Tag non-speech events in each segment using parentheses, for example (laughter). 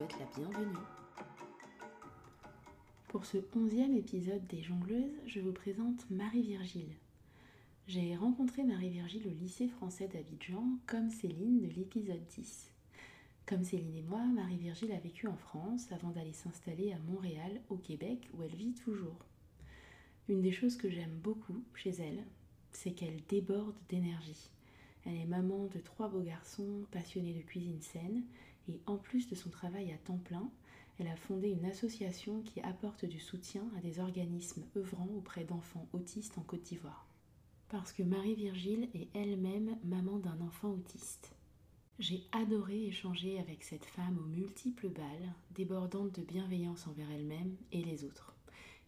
la bienvenue. Pour ce onzième épisode des Jongleuses, je vous présente Marie-Virgile. J'ai rencontré Marie-Virgile au lycée français d'Abidjan, comme Céline de l'épisode 10. Comme Céline et moi, Marie-Virgile a vécu en France avant d'aller s'installer à Montréal, au Québec, où elle vit toujours. Une des choses que j'aime beaucoup chez elle, c'est qu'elle déborde d'énergie. Elle est maman de trois beaux garçons passionnés de cuisine saine et en plus de son travail à temps plein, elle a fondé une association qui apporte du soutien à des organismes œuvrant auprès d'enfants autistes en Côte d'Ivoire. Parce que Marie-Virgile est elle-même maman d'un enfant autiste. J'ai adoré échanger avec cette femme aux multiples balles, débordante de bienveillance envers elle-même et les autres.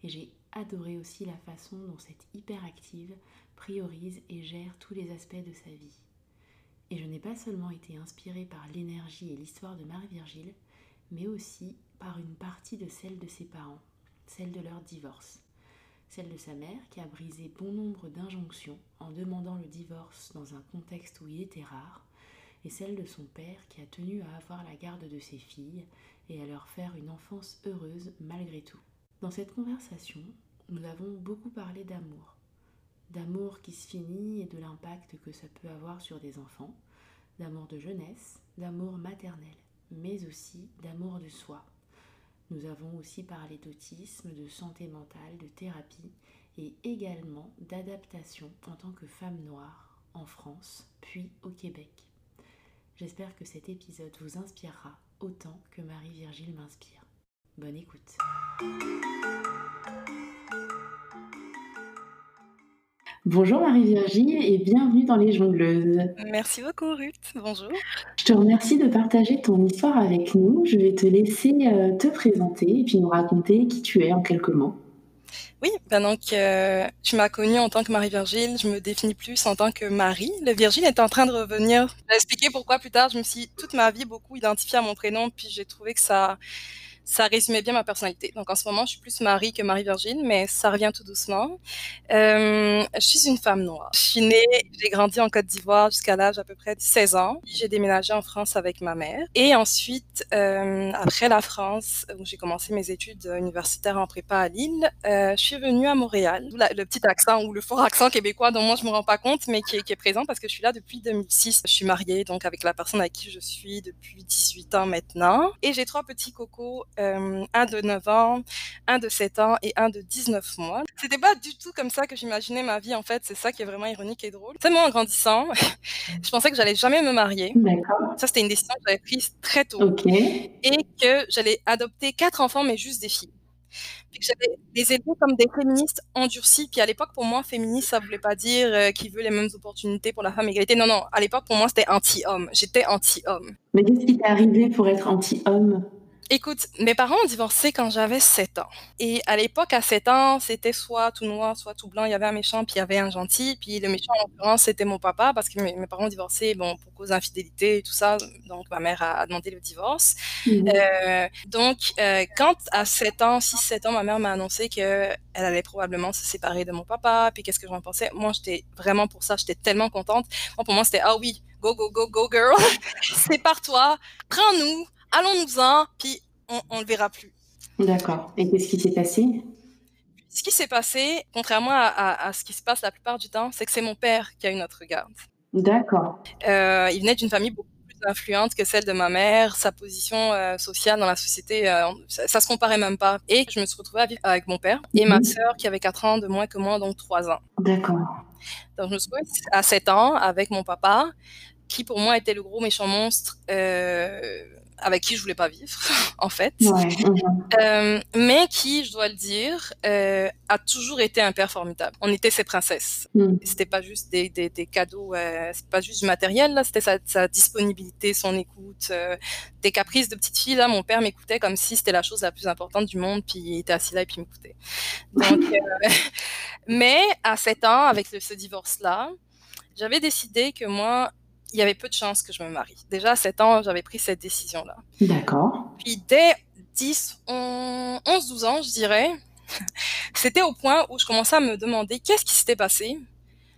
Et j'ai adoré aussi la façon dont cette hyperactive priorise et gère tous les aspects de sa vie. Et je n'ai pas seulement été inspirée par l'énergie et l'histoire de Marie-Virgile, mais aussi par une partie de celle de ses parents, celle de leur divorce. Celle de sa mère qui a brisé bon nombre d'injonctions en demandant le divorce dans un contexte où il était rare, et celle de son père qui a tenu à avoir la garde de ses filles et à leur faire une enfance heureuse malgré tout. Dans cette conversation, nous avons beaucoup parlé d'amour. D'amour qui se finit et de l'impact que ça peut avoir sur des enfants, d'amour de jeunesse, d'amour maternel, mais aussi d'amour de soi. Nous avons aussi parlé d'autisme, de santé mentale, de thérapie et également d'adaptation en tant que femme noire en France, puis au Québec. J'espère que cet épisode vous inspirera autant que Marie-Virgile m'inspire. Bonne écoute. Bonjour Marie-Virgile et bienvenue dans Les Jongleuses. Merci beaucoup Ruth, bonjour. Je te remercie de partager ton histoire avec nous. Je vais te laisser euh, te présenter et puis nous raconter qui tu es en quelques mots. Oui, ben donc euh, tu m'as connue en tant que Marie-Virgile, je me définis plus en tant que Marie. Le Virgile est en train de revenir. Je vais expliquer pourquoi plus tard. Je me suis toute ma vie beaucoup identifiée à mon prénom, puis j'ai trouvé que ça ça résumait bien ma personnalité. Donc en ce moment, je suis plus Marie que Marie-Virgile, mais ça revient tout doucement. Euh, je suis une femme noire. Je suis née, j'ai grandi en Côte d'Ivoire jusqu'à l'âge à peu près de 16 ans. J'ai déménagé en France avec ma mère. Et ensuite, euh, après la France, où j'ai commencé mes études universitaires en prépa à Lille, euh, je suis venue à Montréal. Le petit accent ou le fort accent québécois dont moi je me rends pas compte, mais qui est, qui est présent parce que je suis là depuis 2006. Je suis mariée donc avec la personne avec qui je suis depuis 18 ans maintenant. Et j'ai trois petits cocos euh, un de 9 ans, un de 7 ans et un de 19 mois. C'était pas du tout comme ça que j'imaginais ma vie en fait, c'est ça qui est vraiment ironique et drôle. Tellement en grandissant, (laughs) je pensais que j'allais jamais me marier. Ça c'était une décision que j'avais prise très tôt. Et que j'allais adopter quatre enfants mais juste des filles. Puis que j'avais les élever comme des féministes endurcies. Puis à l'époque, pour moi, féministe, ça voulait pas dire euh, qu'il veut les mêmes opportunités pour la femme égalité. Non, non. À l'époque, pour moi, c'était anti-homme. J'étais anti-homme. Mais qu'est-ce qui t'est arrivé pour être anti-homme? Écoute, mes parents ont divorcé quand j'avais 7 ans. Et à l'époque, à 7 ans, c'était soit tout noir, soit tout blanc. Il y avait un méchant, puis il y avait un gentil. Puis le méchant, en l'occurrence, c'était mon papa, parce que mes, parents ont divorcé bon, pour cause d'infidélité et tout ça. Donc, ma mère a, demandé le divorce. Mmh. Euh, donc, euh, quand à 7 ans, 6-7 ans, ma mère m'a annoncé qu'elle allait probablement se séparer de mon papa, puis qu'est-ce que j'en pensais, moi, j'étais vraiment pour ça, j'étais tellement contente. Moi, pour moi, c'était, ah oui, go, go, go, go, girl, (laughs) sépare-toi, prends-nous, allons-nous-en, puis on ne le verra plus. D'accord. Et qu'est-ce qui s'est passé? Ce qui s'est passé, contrairement à, ce qui se passe la plupart du temps, c'est que c'est mon père qui a eu notre garde. D'accord. Euh, il venait d'une famille beaucoup plus influente que celle de ma mère. Sa position euh, sociale dans la société, euh, ça, ne se comparait même pas. Et je me suis retrouvée à vivre avec mon père et ma mhm. sœur qui avait 4 ans de moins que moi, donc 3 ans. D'accord. Donc je me suis retrouvée à 7 ans avec mon papa, qui pour moi était le gros méchant monstre avec qui je voulais pas vivre, (laughs) en fait, euh, mais qui, je dois le dire, euh, a toujours été un père formidable. On était ses princesses. Mm. C'était pas juste des, des, des cadeaux, euh, c'est pas juste du matériel là, c'était sa, sa, disponibilité, son écoute, euh, des caprices de petite fille là. Mon père m'écoutait comme si c'était la chose la plus importante du monde, puis il était assis là et puis il m'écoutait. Donc, (laughs) (laughs) mais à 7 ans, avec ce divorce là, j'avais décidé que moi, il y avait peu de chances que je me marie. Déjà à 7 ans, j'avais pris cette décision-là. D'accord. Puis dès 10, 11, 12 ans, je dirais, (laughs) c'était au point où je commençais à me demander qu'est-ce qui s'était passé.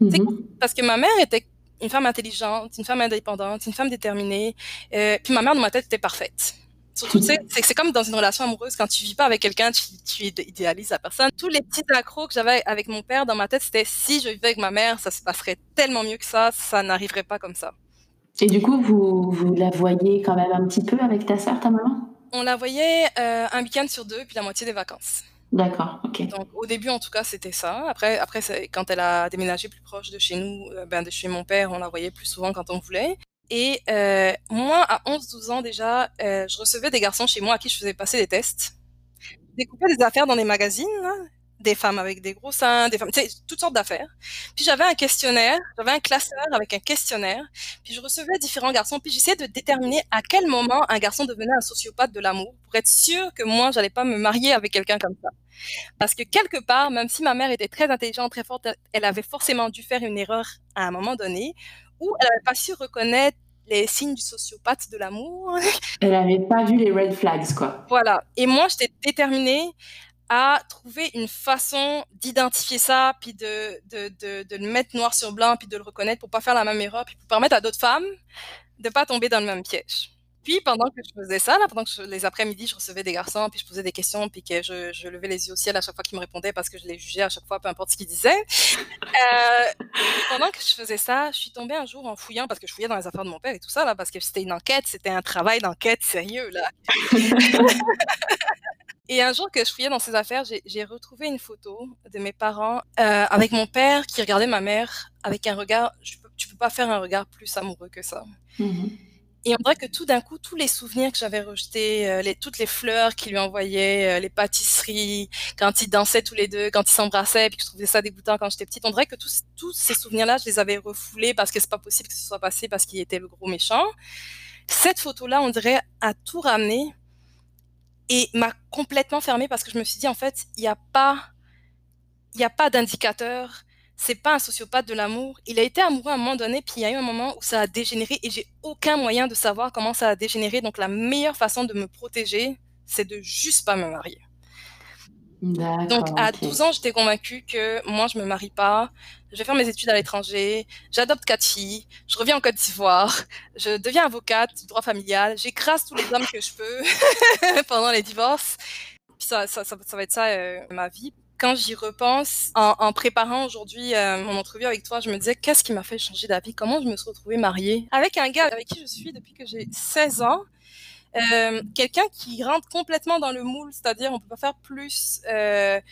Mhm. Parce que ma mère était une femme intelligente, une femme indépendante, une femme déterminée. Euh, puis ma mère, dans ma tête, était parfaite. Surtout, tu sais, c'est c'est comme dans une relation amoureuse, quand tu vis pas avec quelqu'un, tu, tu idé- idéalises la personne. Tous les petits accros que j'avais avec mon père dans ma tête, c'était si je vivais avec ma mère, ça se passerait tellement mieux que ça, ça n'arriverait pas comme ça. Et du coup, vous, vous la voyez quand même un petit peu avec ta sœur, ta maman? On la voyait euh, un week-end sur deux, puis la moitié des vacances. D'accord, ok. Donc, au début, en tout cas, c'était ça. Après, après quand elle a déménagé plus proche de chez nous, euh, ben, de chez mon père, on la voyait plus souvent quand on voulait. Et euh, moi, à 11-12 ans déjà, euh, je recevais des garçons chez moi à qui je faisais passer des tests. Je découpais des affaires dans des magazines, des femmes avec des gros seins, des femmes, toutes sortes d'affaires. Puis j'avais un questionnaire, j'avais un classeur avec un questionnaire. Puis je recevais différents garçons. Puis j'essayais de déterminer à quel moment un garçon devenait un sociopathe de l'amour pour être sûr que moi, j'allais pas me marier avec quelqu'un comme ça. Parce que quelque part, même si ma mère était très intelligente, très forte, elle avait forcément dû faire une erreur à un moment donné où elle n'avait pas su reconnaître les signes du sociopathe de l'amour. Elle n'avait pas vu les red flags, quoi. Voilà. Et moi, j'étais déterminée à trouver une façon d'identifier ça, puis de, de, de, de le mettre noir sur blanc, puis de le reconnaître pour pas faire la même erreur, puis pour permettre à d'autres femmes de pas tomber dans le même piège. Puis pendant que je faisais ça, là, pendant que je- les après-midi, je recevais des garçons, puis je posais des questions, puis que je, je levais les yeux au ciel à chaque fois qu'ils me répondaient parce que je les jugeais à chaque fois, peu importe ce qu'ils disaient. Euh, pendant que je faisais ça, je suis tombée un jour en fouillant, parce que je fouillais dans les affaires de mon père et tout ça, là, parce que c'était une enquête, c'était un travail d'enquête sérieux, là. (laughs) Et un jour que je fouillais dans ses affaires, j'ai- retrouvé une photo de mes parents euh, avec mon père qui regardait ma mère avec un regard. Je peux, tu peux pas faire un regard plus amoureux que ça. Mhm. Et on dirait que tout d'un coup, tous les souvenirs que j'avais rejetés, euh, toutes les fleurs qu'il lui envoyait, euh, les pâtisseries, quand ils dansaient tous les deux, quand ils s'embrassaient, puis que je trouvais ça dégoûtant quand j'étais petite, on dirait que tous, ces souvenirs-là, je les avais refoulés parce que c'est pas possible que ce soit passé parce qu'il était le gros méchant. Cette photo-là, on dirait, a tout ramené et m'a complètement fermée parce que je me suis dit, en fait, il n'y a pas, y a pas d'indicateur. C'est pas un sociopathe de l'amour. Il a été amoureux à un moment donné, puis il y a eu un moment où ça a dégénéré et j'ai aucun moyen de savoir comment ça a dégénéré. Donc la meilleure façon de me protéger, c'est de juste pas me marier. Donc à ok. 12 ans, j'étais convaincue que moi, je me marie pas. Je vais faire mes études à l'étranger. J'adopte quatre filles. Je reviens en Côte d'Ivoire. Je deviens avocate du droit familial. J'écrase tous les hommes que je peux (laughs) pendant les divorces. Puis ça, ça, ça, ça va être ça euh, ma vie. Quand j'y repense, en, préparant aujourd'hui euh, mon entrevue avec toi, je me disais qu'est-ce qui m'a fait changer d'avis? Comment je me suis retrouvée mariée? Avec un gars avec qui je suis depuis que j'ai 16 ans euh, quelqu'un qui rentre complètement dans le moule, c'est-à-dire on peut pas faire plus. Euh,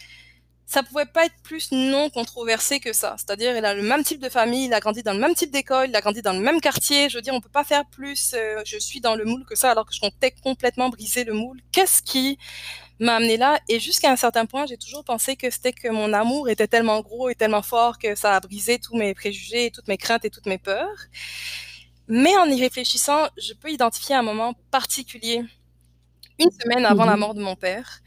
ça pouvait pas être plus non controversé que ça. C'est-à-dire, il a le même type de famille, il a grandi dans le même type d'école, il a grandi dans le même quartier. Je veux dire, on peut pas faire plus. euh, je suis dans le moule que ça, alors que je comptais complètement briser le moule. Qu'est-ce qui m'a amené là Et jusqu'à un certain point, j'ai toujours pensé que c'était que mon amour était tellement gros et tellement fort que ça a brisé tous mes préjugés, toutes mes craintes et toutes mes peurs. Mais en y réfléchissant, je peux identifier un moment particulier, une semaine avant la Mhm. mort de mon père,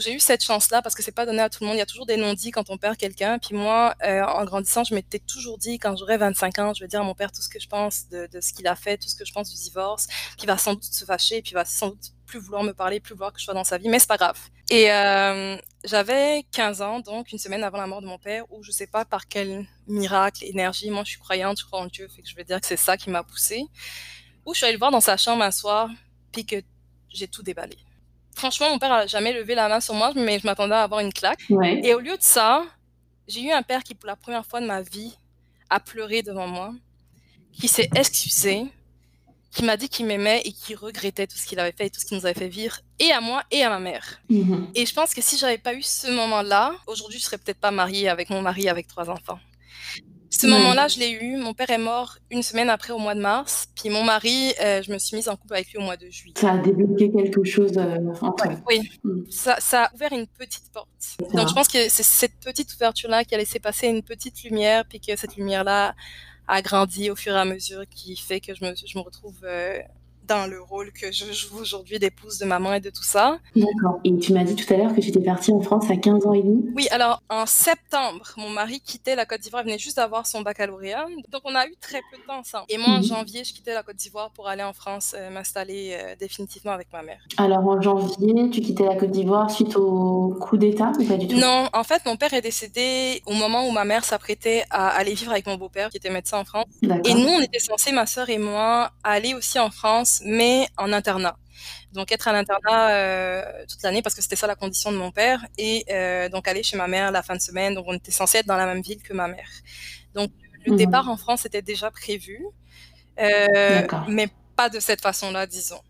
j'ai eu cette chance-là, parce que c'est pas donné à tout le monde. Il y a toujours des non-dits quand on perd quelqu'un. Puis moi, euh, en grandissant, je m'étais toujours dit, quand j'aurai 25 ans, je vais dire à mon père tout ce que je pense de, ce qu'il a fait, tout ce que je pense du divorce. Il va sans doute se fâcher, puis il va sans doute plus vouloir me parler, plus vouloir que je sois dans sa vie, mais c'est pas grave. Et euh, j'avais 15 ans, donc une semaine avant la mort de mon père, où je sais pas par quel miracle, énergie, moi je suis croyante, je crois en Dieu, fait je vais dire que c'est ça qui m'a poussée, où je suis allée le voir dans sa chambre un soir, puis que j'ai tout déballé. Franchement, mon père a jamais levé la main sur moi, mais je m'attendais à avoir une claque. Ouais. Et au lieu de ça, j'ai eu un père qui, pour la première fois de ma vie, a pleuré devant moi, qui s'est excusé, qui m'a dit qu'il m'aimait et qui regrettait tout ce qu'il avait fait et tout ce qu'il nous avait fait vivre, et à moi et à ma mère. Mhm. Et je pense que si j'avais pas eu ce moment-là, aujourd'hui, je serais peut-être pas mariée avec mon mari avec trois enfants. Ce Ouais. moment-là, je l'ai eu. Mon père est mort une semaine après, au mois de mars. Puis mon mari, euh, je me suis mise en couple avec lui au mois de juillet. Ça a débloqué quelque chose euh, en toi. Oui, Mm. ça, ça a ouvert une petite porte. Donc je pense que c'est cette petite ouverture-là qui a laissé passer une petite lumière, puis que cette lumière-là a grandi au fur et à mesure, qui fait que je me, je me retrouve euh, dans le rôle que je joue aujourd'hui d'épouse, de maman et de tout ça. D'accord. Et tu m'as dit tout à l'heure que tu étais partie en France à 15 ans et demi. Oui, alors en septembre, mon mari quittait la Côte d'Ivoire, il venait juste d'avoir son baccalauréat. Donc on a eu très peu de temps ensemble. Et moi, en Mhm. janvier, je quittais la Côte d'Ivoire pour aller en France euh, m'installer euh, définitivement avec ma mère. Alors en janvier, tu quittais la Côte d'Ivoire suite au coup d'État ou pas du tout? Non, en fait, mon père est décédé au moment où ma mère s'apprêtait à aller vivre avec mon beau-père, qui était médecin en France. Et nous, on était censés, ma sœur et moi, aller aussi en France France, mais en internat. Donc être à l'internat euh, toute l'année parce que c'était ça la condition de mon père et euh, donc aller chez ma mère la fin de semaine. Donc on était censé être dans la même ville que ma mère. Donc le Mhm. départ en France était déjà prévu, euh, mais pas de cette façon-là, disons.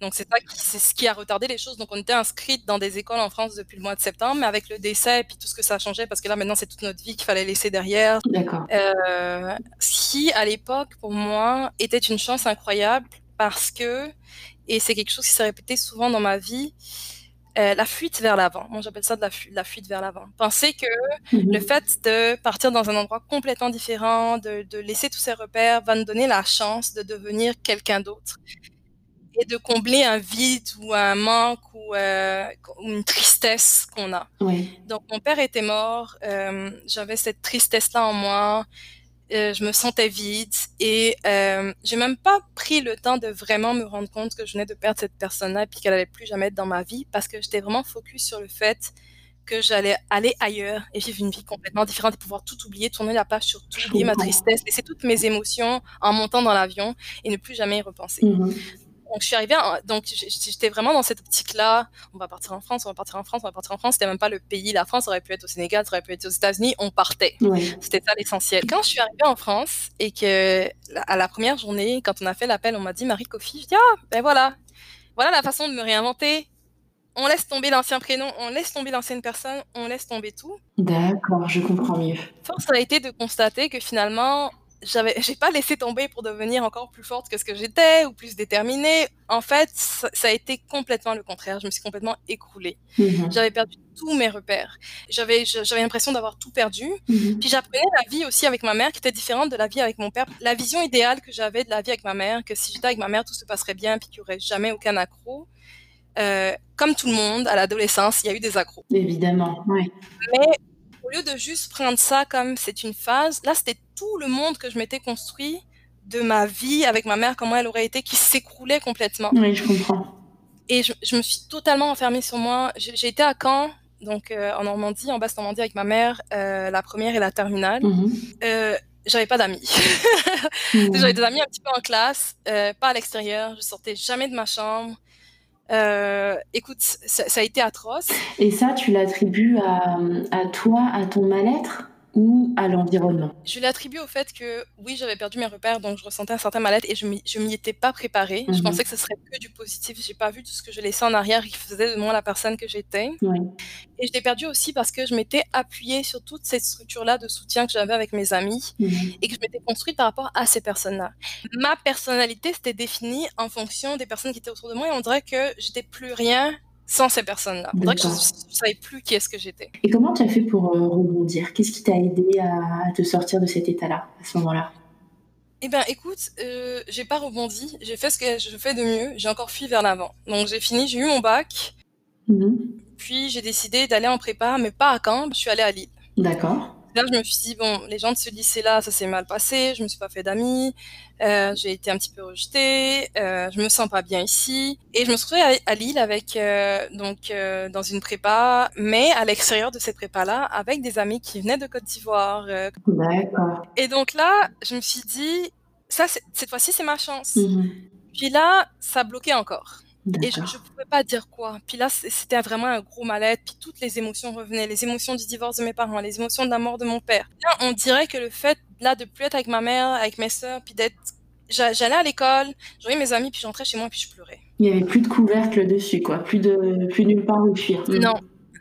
Donc c'est ça qui, c'est ce qui a retardé les choses. Donc on était inscrite dans des écoles en France depuis le mois de septembre, mais avec le décès et puis tout ce que ça a changé, parce que là maintenant c'est toute notre vie qu'il fallait laisser derrière. D'accord. Euh, ce qui à l'époque pour moi était une chance incroyable parce que et c'est quelque chose qui s'est répété souvent dans ma vie. euh, la fuite vers l'avant. Moi, j'appelle ça de la, fu- la fuite vers l'avant. Penser que Mhm. le fait de partir dans un endroit complètement différent, de, de laisser tous ses repères, va nous donner la chance de devenir quelqu'un d'autre et de combler un vide ou un manque ou, euh, une tristesse qu'on a. Oui. Donc, mon père était mort, euh, j'avais cette tristesse-là en moi, euh, je me sentais vide et euh, j'ai même pas pris le temps de vraiment me rendre compte que je venais de perdre cette personne-là et puis qu'elle allait plus jamais être dans ma vie parce que j'étais vraiment focus sur le fait que j'allais aller ailleurs et vivre une vie complètement différente et pouvoir tout oublier, tourner la page sur tout, oublier ma tristesse, laisser toutes mes émotions en montant dans l'avion et ne plus jamais y repenser. Mhm. Donc, je suis arrivée, donc j'étais vraiment dans cette optique-là. On va partir en France, on va partir en France, on va partir en France. C'était même pas le pays. La France aurait pu être au Sénégal, ça aurait pu être aux États-Unis. On partait. C'était ça l'essentiel. Quand je suis arrivée en France et que à la première journée, quand on a fait l'appel, on m'a dit Marie Kofi. Je dis ah ben voilà, voilà la façon de me réinventer. On laisse tomber l'ancien prénom, on laisse tomber l'ancienne personne, on laisse tomber tout. D'accord, je comprends mieux. Force a été de constater que finalement, j'avais, (laughs) j'ai pas laissé tomber pour devenir encore plus forte que ce que j'étais ou plus déterminée. En fait, ça, ça a été complètement le contraire. Je me suis complètement écroulée. Mhm. J'avais perdu tous mes repères. J'avais, j'avais l'impression d'avoir tout perdu. Mhm. Puis j'apprenais la vie aussi avec ma mère qui était différente de la vie avec mon père. La vision idéale que j'avais de la vie avec ma mère, que si j'étais avec ma mère, tout se passerait bien puis qu'il y aurait jamais aucun accro. Euh, comme tout le monde, à l'adolescence, il y a eu des accros. Évidemment, oui. Mais au lieu de juste prendre ça comme c'est une phase, là, c'était tout le monde que je m'étais construit de ma vie avec ma mère, comment elle aurait été, qui s'écroulait complètement. Oui, je comprends. Et je, je me suis totalement enfermée sur moi. J'ai été à Caen, donc euh, en Normandie, en Basse-Normandie avec ma mère, euh, la première et la terminale. Mhm. Euh, j'avais pas d'amis. Mhm. (laughs) J'avais des amis un petit peu en classe, pas à l'extérieur. Je sortais jamais de ma chambre. Euh, écoute, ça, ça a été atroce. Et ça, tu l'attribues à, à toi, à ton mal-être? Ou à l'environnement Je l'attribue au fait que oui, j'avais perdu mes repères, donc je ressentais un certain mal-être et je m'y, étais pas préparée. Je Mhm. pensais que ce serait que du positif. J'ai pas vu tout ce que je laissais en arrière qui faisait de moi la personne que j'étais. Oui. Et je l'ai perdu aussi parce que je m'étais appuyée sur toute cette structure-là de soutien que j'avais avec mes amis Mhm. et que je m'étais construite par rapport à ces personnes-là. Ma personnalité s'était définie en fonction des personnes qui étaient autour de moi et on dirait que j'étais plus rien sans ces personnes-là. On dirait que je, je savais plus qui est-ce que j'étais. Et comment tu as fait pour euh, rebondir? Qu'est-ce qui t'a aidé à, te sortir de cet état-là, à ce moment-là? Eh ben, écoute, euh, j'ai pas rebondi. J'ai fait ce que je fais de mieux. J'ai encore fui vers l'avant. Donc, j'ai fini, j'ai eu mon bac. Mhm. Puis, j'ai décidé d'aller en prépa, mais pas à Caen. Je suis allée à Lille. D'accord. Là, je me suis dit, bon, les gens de ce lycée-là, ça s'est mal passé. Je me suis pas fait d'amis. Euh, j'ai été un petit peu rejetée. Euh, je me sens pas bien ici. Et je me suis retrouvée à, à Lille avec, euh, donc, euh, dans une prépa, mais à l'extérieur de cette prépa-là, avec des amis qui venaient de Côte d'Ivoire. D'accord. Et donc là, je me suis dit, ça, cette fois-ci, c'est ma chance. Mhm. Puis là, ça bloquait encore. Et je, je pouvais pas dire quoi. Puis là, c'était vraiment un gros mal-être. Puis toutes les émotions revenaient. Les émotions du divorce de mes parents, les émotions de la mort de mon père. Là, on dirait que le fait, là, de plus être avec ma mère, avec mes sœurs, puis d'être... j'a- J'allais à l'école, je voyais mes amis, puis j'entrais chez moi, puis je pleurais. Il n'y avait plus de couvercle dessus, quoi. Plus, de, plus nulle part où fuir. Non,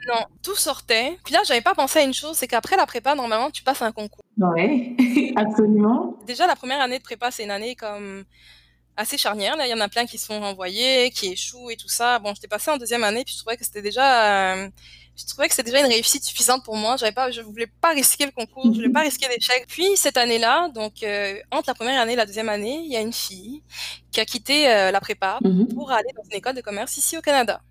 non, tout sortait. Puis là, j'avais pas pensé à une chose, c'est qu'après la prépa, normalement, tu passes un concours. Ouais, (laughs) absolument. Déjà, la première année de prépa, c'est une année comme assez charnière. Là, il y en a plein qui se font renvoyer, qui échouent et tout ça. Bon, j'étais passée en deuxième année, puis je trouvais que c'était déjà, euh, je trouvais que c'était déjà une réussite suffisante pour moi. J'avais pas, je voulais pas risquer le concours, je voulais pas risquer l'échec. Puis cette année-là, donc euh, entre la première année et la deuxième année, il y a une fille qui a quitté euh, la prépa Mhm. pour aller dans une école de commerce ici au Canada,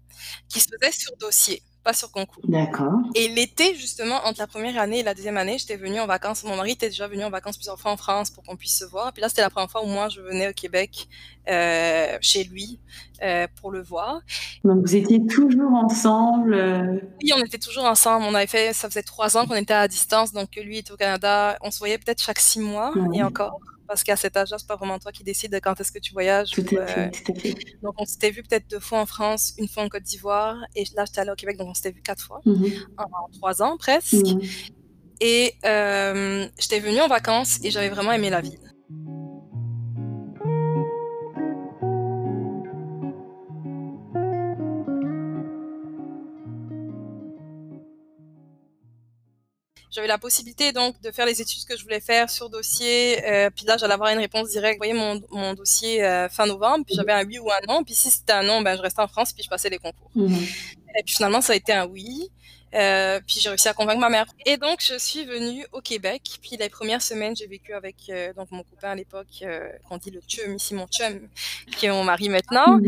qui se faisait sur dossier, pas sur concours. D'accord. Et l'été, justement, entre la première année et la deuxième année, j'étais venue en vacances. Mon mari était déjà venu en vacances plusieurs fois en France pour qu'on puisse se voir. Puis là, c'était la première fois où moi, je venais au Québec, euh, chez lui, euh, pour le voir. Donc vous étiez toujours ensemble. euh, Oui, on était toujours ensemble. On avait fait, ça faisait trois ans qu'on était à distance, donc lui était au Canada. On se voyait peut-être chaque six mois, et encore. Parce qu'à cet âge-là, c'est pas vraiment toi qui décides de quand est-ce que tu voyages. Tout à fait, tout. Donc, on s'était vu peut-être deux fois en France, une fois en Côte d'Ivoire, et là, j'étais allée au Québec, donc on s'était vu quatre fois, Mhm. en trois ans presque. Mhm. Et euh, j'étais venue en vacances et j'avais vraiment aimé la ville. J'avais la possibilité donc de faire les études que je voulais faire sur dossier. Euh, puis là, j'allais avoir une réponse directe. Vous voyez mon, mon dossier euh, fin novembre. Puis j'avais un oui ou un non. Puis si c'était un non, ben je restais en France puis je passais les concours. Mhm. Et puis finalement, ça a été un oui. Euh, puis j'ai réussi à convaincre ma mère. Et donc, je suis venue au Québec. Puis les premières semaines, j'ai vécu avec euh, donc mon copain à l'époque, euh, qu'on dit le chum, ici mon chum, qui est mon mari maintenant.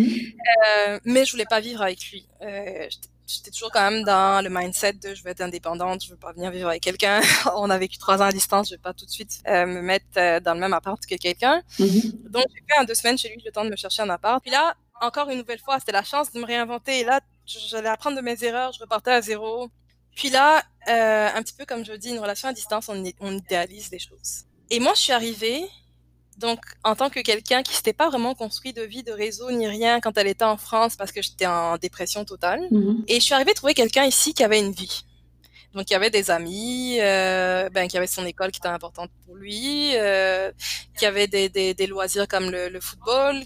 Euh, mais je voulais pas vivre avec lui. J'étais- J'étais toujours quand même dans le mindset de je veux être indépendante, je veux pas venir vivre avec quelqu'un. (laughs) On a vécu trois ans à distance, je vais pas tout de suite euh, me mettre euh, dans le même appart que quelqu'un. Mhm. Donc, j'ai fait un deux semaines chez lui, le temps de me chercher un appart. Puis là, encore une nouvelle fois, c'était la chance de me réinventer. Et là, j'allais apprendre de mes erreurs, je repartais à zéro. Puis là, euh, un petit peu comme je dis, une relation à distance, on, on idéalise des choses. Et moi, je suis arrivée, donc en tant que quelqu'un qui s'était pas vraiment construit de vie, de réseau, ni rien quand elle était en France, parce que j'étais en dépression totale. Mhm. Et je suis arrivée trouver quelqu'un ici qui avait une vie. Donc, il y avait des amis, euh, ben, qui avait son école qui était importante pour lui, euh, qui avait des, des, des loisirs comme le, le football,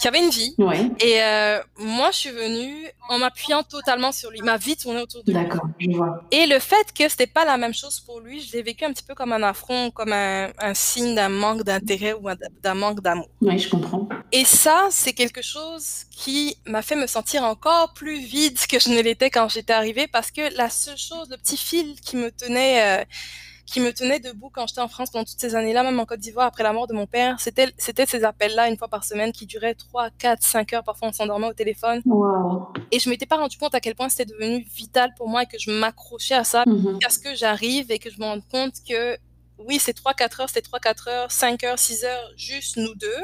qui avait une vie. Ouais, Et euh, moi, je suis venue en m'appuyant totalement sur lui. Ma vie tournait autour de lui. d'accord, je vois. Et le fait que c'était pas la même chose pour lui, je l'ai vécu un petit peu comme un affront, comme un, un signe d'un manque d'intérêt ou un- d'un manque d'amour. Ouais, je comprends. Et ça, c'est quelque chose qui m'a fait me sentir encore plus vide que je ne l'étais quand j'étais arrivée parce que la seule chose, le petit fil qui me tenait, euh, qui me tenait debout quand j'étais en France pendant toutes ces années-là, même en Côte d'Ivoire après la mort de mon père, c'était, c'était ces appels-là une fois par semaine qui duraient 3, 4, 5 heures. Parfois, on s'endormait au téléphone. Et je m'étais pas rendu compte à quel point c'était devenu vital pour moi et que je m'accrochais à ça jusqu'à ce que j'arrive et que je me rende compte que oui, c'est 3-4 heures, c'est 3-4 heures, 5 heures, 6 heures, juste nous deux.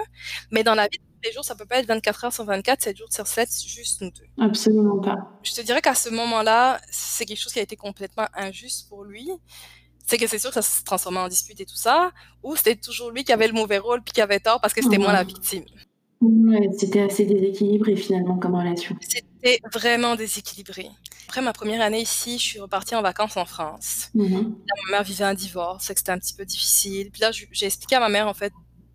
Mais dans la vie de tous les jours, ça peut pas être 24 heures sur 24, 7 jours sur 7, juste nous deux. Absolument pas. Je te dirais qu'à ce moment-là, c'est quelque chose qui a été complètement injuste pour lui. C'est que c'est sûr que ça se transformait en dispute et tout ça, ou c'était toujours lui qui avait le mauvais rôle puis qui avait tort parce que c'était moi la victime. Ouais, c'était assez déséquilibré finalement comme relation. C'était vraiment déséquilibré. Après ma première année ici, je suis repartie en vacances en France. Mhm. Là, ma mère vivait un divorce, c'était un petit peu difficile. Puis là, j'ai expliqué à ma mère, en fait,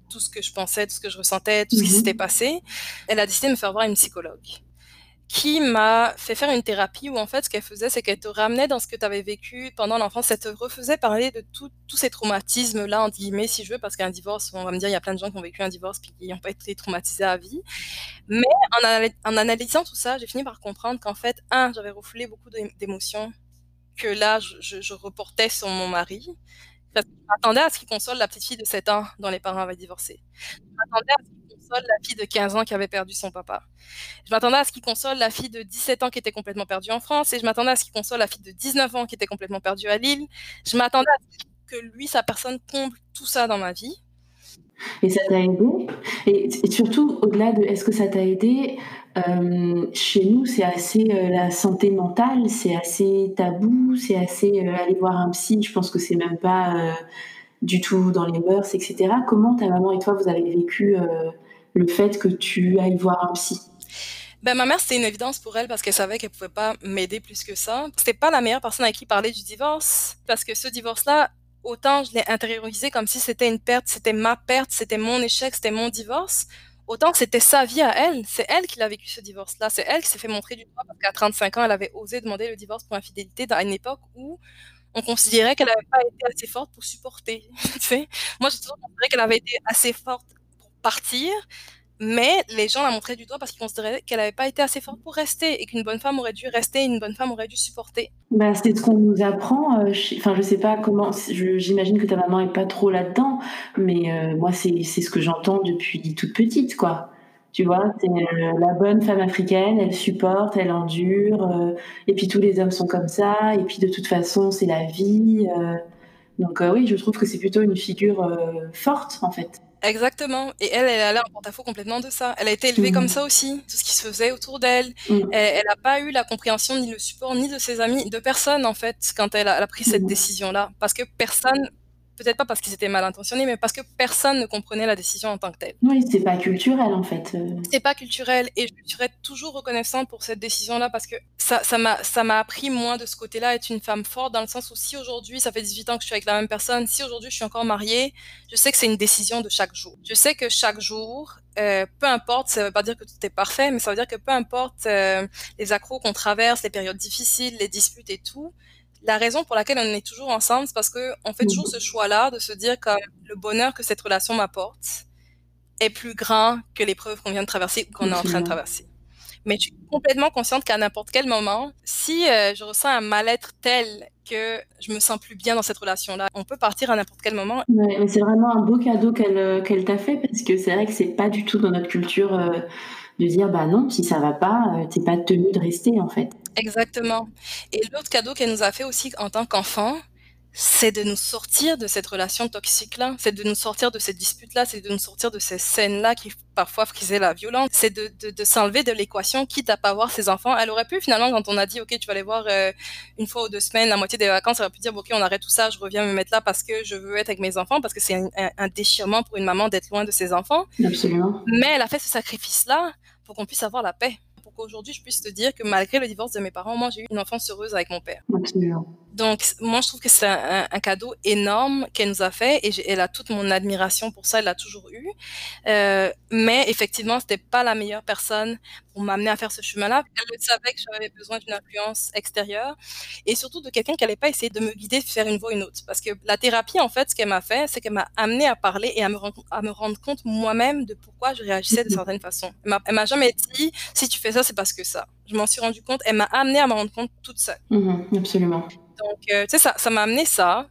tout ce que je pensais, tout ce que je ressentais, tout ce qui Mhm. s'était passé. Elle a décidé de me faire voir une psychologue qui m'a fait faire une thérapie où, en fait, ce qu'elle faisait, c'est qu'elle te ramenait dans ce que tu avais vécu pendant l'enfance. Elle te refaisait parler de tous ces traumatismes-là, entre guillemets, si je veux, parce qu'un divorce, on va me dire, il y a plein de gens qui ont vécu un divorce puis qui n'ont pas été traumatisés à vie. Mais en, anal- en analysant tout ça, j'ai fini par comprendre qu'en fait, un, j'avais refoulé beaucoup d'é- d'émotions que là, je, reportais sur mon mari. Parce que je à ce qu'il console la petite fille de 7 ans dont les parents avaient divorcé. Je à ce qu'il la fille de 15 ans qui avait perdu son papa. Je m'attendais à ce qu'il console la fille de 17 ans qui était complètement perdue en France. Et je m'attendais à ce qu'il console la fille de 19 ans qui était complètement perdue à Lille. Je m'attendais à ce que lui, sa personne, comble tout ça dans ma vie. Et ça t'a aidé? Et, surtout, au-delà de est-ce que ça t'a aidé, euh, chez nous, c'est assez euh, la santé mentale, c'est assez tabou, c'est assez euh, aller voir un psy. Je pense que c'est même pas du tout dans les mœurs, etc. Comment ta maman et toi, vous avez vécu le fait que tu ailles voir un psy? Ben, ma mère, c'était une évidence pour elle parce qu'elle savait qu'elle pouvait pas m'aider plus que ça. C'était pas la meilleure personne avec qui parler du divorce parce que ce divorce-là, autant je l'ai intériorisé comme si c'était une perte, c'était ma perte, c'était mon échec, c'était mon divorce. Autant que c'était sa vie à elle. C'est elle qui l'a vécu ce divorce-là. C'est elle qui s'est fait montrer du doigt parce qu'à 35 ans, elle avait osé demander le divorce pour infidélité dans une époque où on considérait qu'elle n'avait pas été assez forte pour supporter. (laughs) tu sais. Moi, j'ai toujours considéré qu'elle avait été assez forte partir, mais les gens la montraient du doigt parce qu'ils considéraient qu'elle n'avait pas été assez forte pour rester et qu'une bonne femme aurait dû rester, une bonne femme aurait dû supporter. Bah, c'est ce qu'on nous apprend. euh, Enfin, je sais pas comment. J'imagine que ta maman est pas trop là-dedans, mais euh, moi, c'est ce que j'entends depuis toute petite, quoi. Tu vois, c'est euh, la bonne femme africaine, elle supporte, elle endure, et puis tous les hommes sont comme ça, et puis de toute façon, c'est la vie. donc oui, je trouve que c'est plutôt une figure forte, en fait. Exactement. Et elle, elle allait en porte-à-faux complètement de ça. Elle a été élevée comme ça aussi. Tout ce qui se faisait autour d'elle. Mhm. Elle n'a pas eu la compréhension ni le support ni de ses amis, de personne en fait, quand elle a, elle a pris cette Mhm. décision-là. Parce que personne peut-être pas parce qu'ils étaient mal intentionnés, mais parce que personne ne comprenait la décision en tant que telle. Oui, c'est pas culturel en fait. Euh. C'est pas culturel et je serais toujours reconnaissante pour cette décision-là parce que ça, ça m'a, ça m'a appris moi de ce côté-là être une femme forte dans le sens où si aujourd'hui ça fait 18 ans que je suis avec la même personne, si aujourd'hui je suis encore mariée, je sais que c'est une décision de chaque jour. Je sais que chaque jour, euh, peu importe, ça veut pas dire que tout est parfait, mais ça veut dire que peu importe euh, les accros qu'on traverse, les périodes difficiles, les disputes et tout, la raison pour laquelle on est toujours ensemble, c'est parce que on fait toujours ce choix-là de se dire que le bonheur que cette relation m'apporte est plus grand que l'épreuve qu'on vient de traverser ou qu'on est en train de traverser. Mais je suis complètement consciente qu'à n'importe quel moment, si euh, je ressens un mal-être tel que je me sens plus bien dans cette relation-là, on peut partir à n'importe quel moment. Ouais, mais c'est vraiment un beau cadeau qu'elle euh, qu'elle t'a fait parce que c'est vrai que c'est pas du tout dans notre culture euh, de dire bah non, si ça va pas, t'es pas tenu de rester en fait. Exactement. Et l'autre cadeau qu'elle nous a fait aussi en tant qu'enfant, c'est de nous sortir de cette relation toxique-là, c'est de nous sortir de cette dispute-là, c'est de nous sortir de ces scènes-là qui parfois frisaient la violence, c'est de, de, de s'enlever de l'équation, quitte à pas voir ses enfants. Elle aurait pu finalement, quand on a dit, OK, tu vas les voir euh, une fois ou deux semaines, la moitié des vacances, elle aurait pu dire, OK, on arrête tout ça, je reviens me mettre là parce que je veux être avec mes enfants, parce que c'est un, un, déchirement pour une maman d'être loin de ses enfants. Absolument. Mais elle a fait ce sacrifice-là pour qu'on puisse avoir la paix pour qu'aujourd'hui je puisse te dire que malgré le divorce de mes parents, moi j'ai eu une enfance heureuse avec mon père. Absolument. Donc moi je trouve que c'est un, un, cadeau énorme qu'elle nous a fait et elle a toute mon admiration pour ça, elle l'a toujours eu. Euh, mais effectivement, c'était pas la meilleure personne pour m'amener à faire ce chemin-là. Elle savait que j'avais besoin d'une influence extérieure et surtout de quelqu'un qui n'allait pas essayer de me guider faire une voie ou une autre. Parce que la thérapie, en fait, ce qu'elle m'a fait, c'est qu'elle m'a amené à parler et à me, rendre, à me rendre compte moi-même de pourquoi je réagissais de mhm. certaines façons. Elle m'a jamais dit, si tu fais ça, c'est parce que ça. Je m'en suis rendu compte. Elle m'a amené à me rendre compte toute seule. Mhm, absolument. Donc, euh, tu sais, ça, ça m'a amené ça.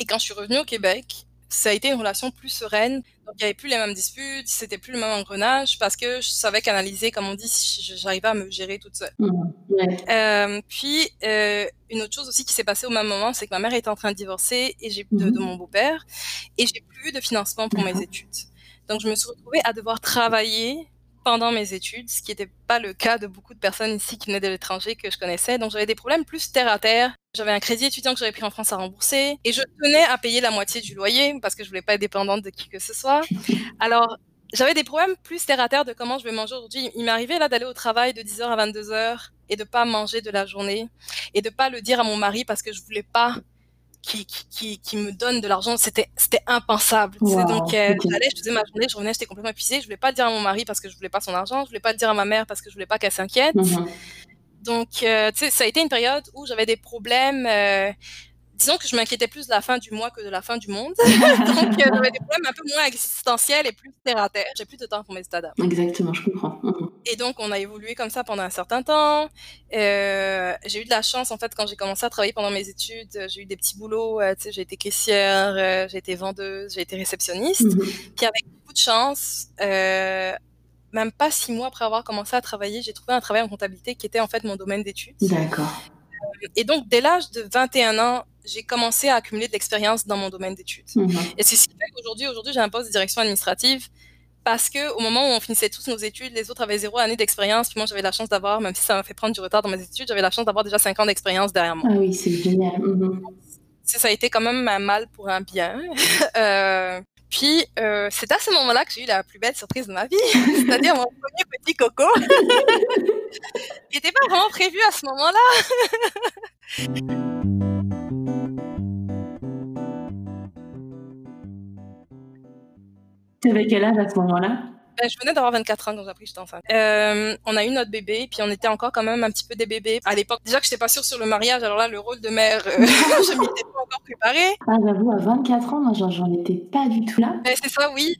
Et quand je suis revenue au Québec, ça a été une relation plus sereine. Donc, il n'y avait plus les mêmes disputes, c'était plus le même engrenage parce que je savais qu'analyser, comme on dit, j'arrivais à me gérer toute seule. Mmh, euh, puis, euh, une autre chose aussi qui s'est passée au même moment, c'est que ma mère était en train de divorcer et j'ai de, de, mmh. mon beau-père et j'ai plus de financement pour mes études. Donc, je me suis retrouvée à devoir travailler pendant mes études, ce qui n'était pas le cas de beaucoup de personnes ici qui venaient de l'étranger que je connaissais. Donc j'avais des problèmes plus terre à terre. J'avais un crédit étudiant que j'avais pris en France à rembourser et je tenais à payer la moitié du loyer parce que je voulais pas être dépendante de qui que ce soit. Alors j'avais des problèmes plus terre à terre de comment je vais manger aujourd'hui. Il m'arrivait là d'aller au travail de 10h à 22h et de pas manger de la journée et de pas le dire à mon mari parce que je voulais pas qui, qui, qui me donne de l'argent, c'était c'était impensable. donc euh, j'allais, je faisais ma journée, je revenais, j'étais complètement épuisée. Je voulais pas dire à mon mari parce que je voulais pas son argent, je voulais pas dire à ma mère parce que je voulais pas qu'elle s'inquiète. Mm-hmm. Donc euh, tu sais, ça a été une période où j'avais des problèmes. Euh, disons que je m'inquiétais plus de la fin du mois que de la fin du monde. (laughs) Donc, euh, j'avais des problèmes un peu moins existentiels et plus terre à terre. J'ai plus de temps pour mes états Exactement, je comprends. Et donc, on a évolué comme ça pendant un certain temps. Euh, j'ai eu de la chance, en fait, quand j'ai commencé à travailler pendant mes études, j'ai eu des petits boulots. Euh, tu sais, j'ai été caissière, j'ai été vendeuse, j'ai été réceptionniste. Mhm. Puis avec beaucoup de chance, même pas six mois après avoir commencé à travailler, j'ai trouvé un travail en comptabilité qui était en fait mon domaine d'études. D'accord. Et donc, dès l'âge de 21 ans, j'ai commencé à accumuler de l'expérience dans mon domaine d'études. Mhm. Et c'est ce qui fait qu'aujourd'hui, aujourd'hui, j'ai un poste de direction administrative parce que au moment où on finissait tous nos études, les autres avaient zéro année d'expérience. Puis moi, j'avais la chance d'avoir, même si ça m'a fait prendre du retard dans mes études, j'avais la chance d'avoir déjà cinq ans d'expérience derrière moi. Ah oui, c'est génial. Mhm. Ça a été quand même un mal pour un bien. (laughs) euh, puis, euh, c'est à ce moment-là que j'ai eu la plus belle surprise de ma vie, (laughs) c'est-à-dire mon premier petit coco, (laughs) qui n'était pas vraiment prévu à ce moment-là. Tu avais quel âge à ce moment-là? Ben, je venais d'avoir 24 ans quand j'ai appris que j'étais enceinte. Euh, on a eu notre bébé, puis on était encore quand même un petit peu des bébés. À l'époque, déjà que j'étais pas sûre sur le mariage, alors là, le rôle de mère, euh, (laughs) je m'y étais pas encore préparée. Ah, j'avoue, à 24 ans, moi, j'en étais pas du tout là. Ben, c'est ça, oui.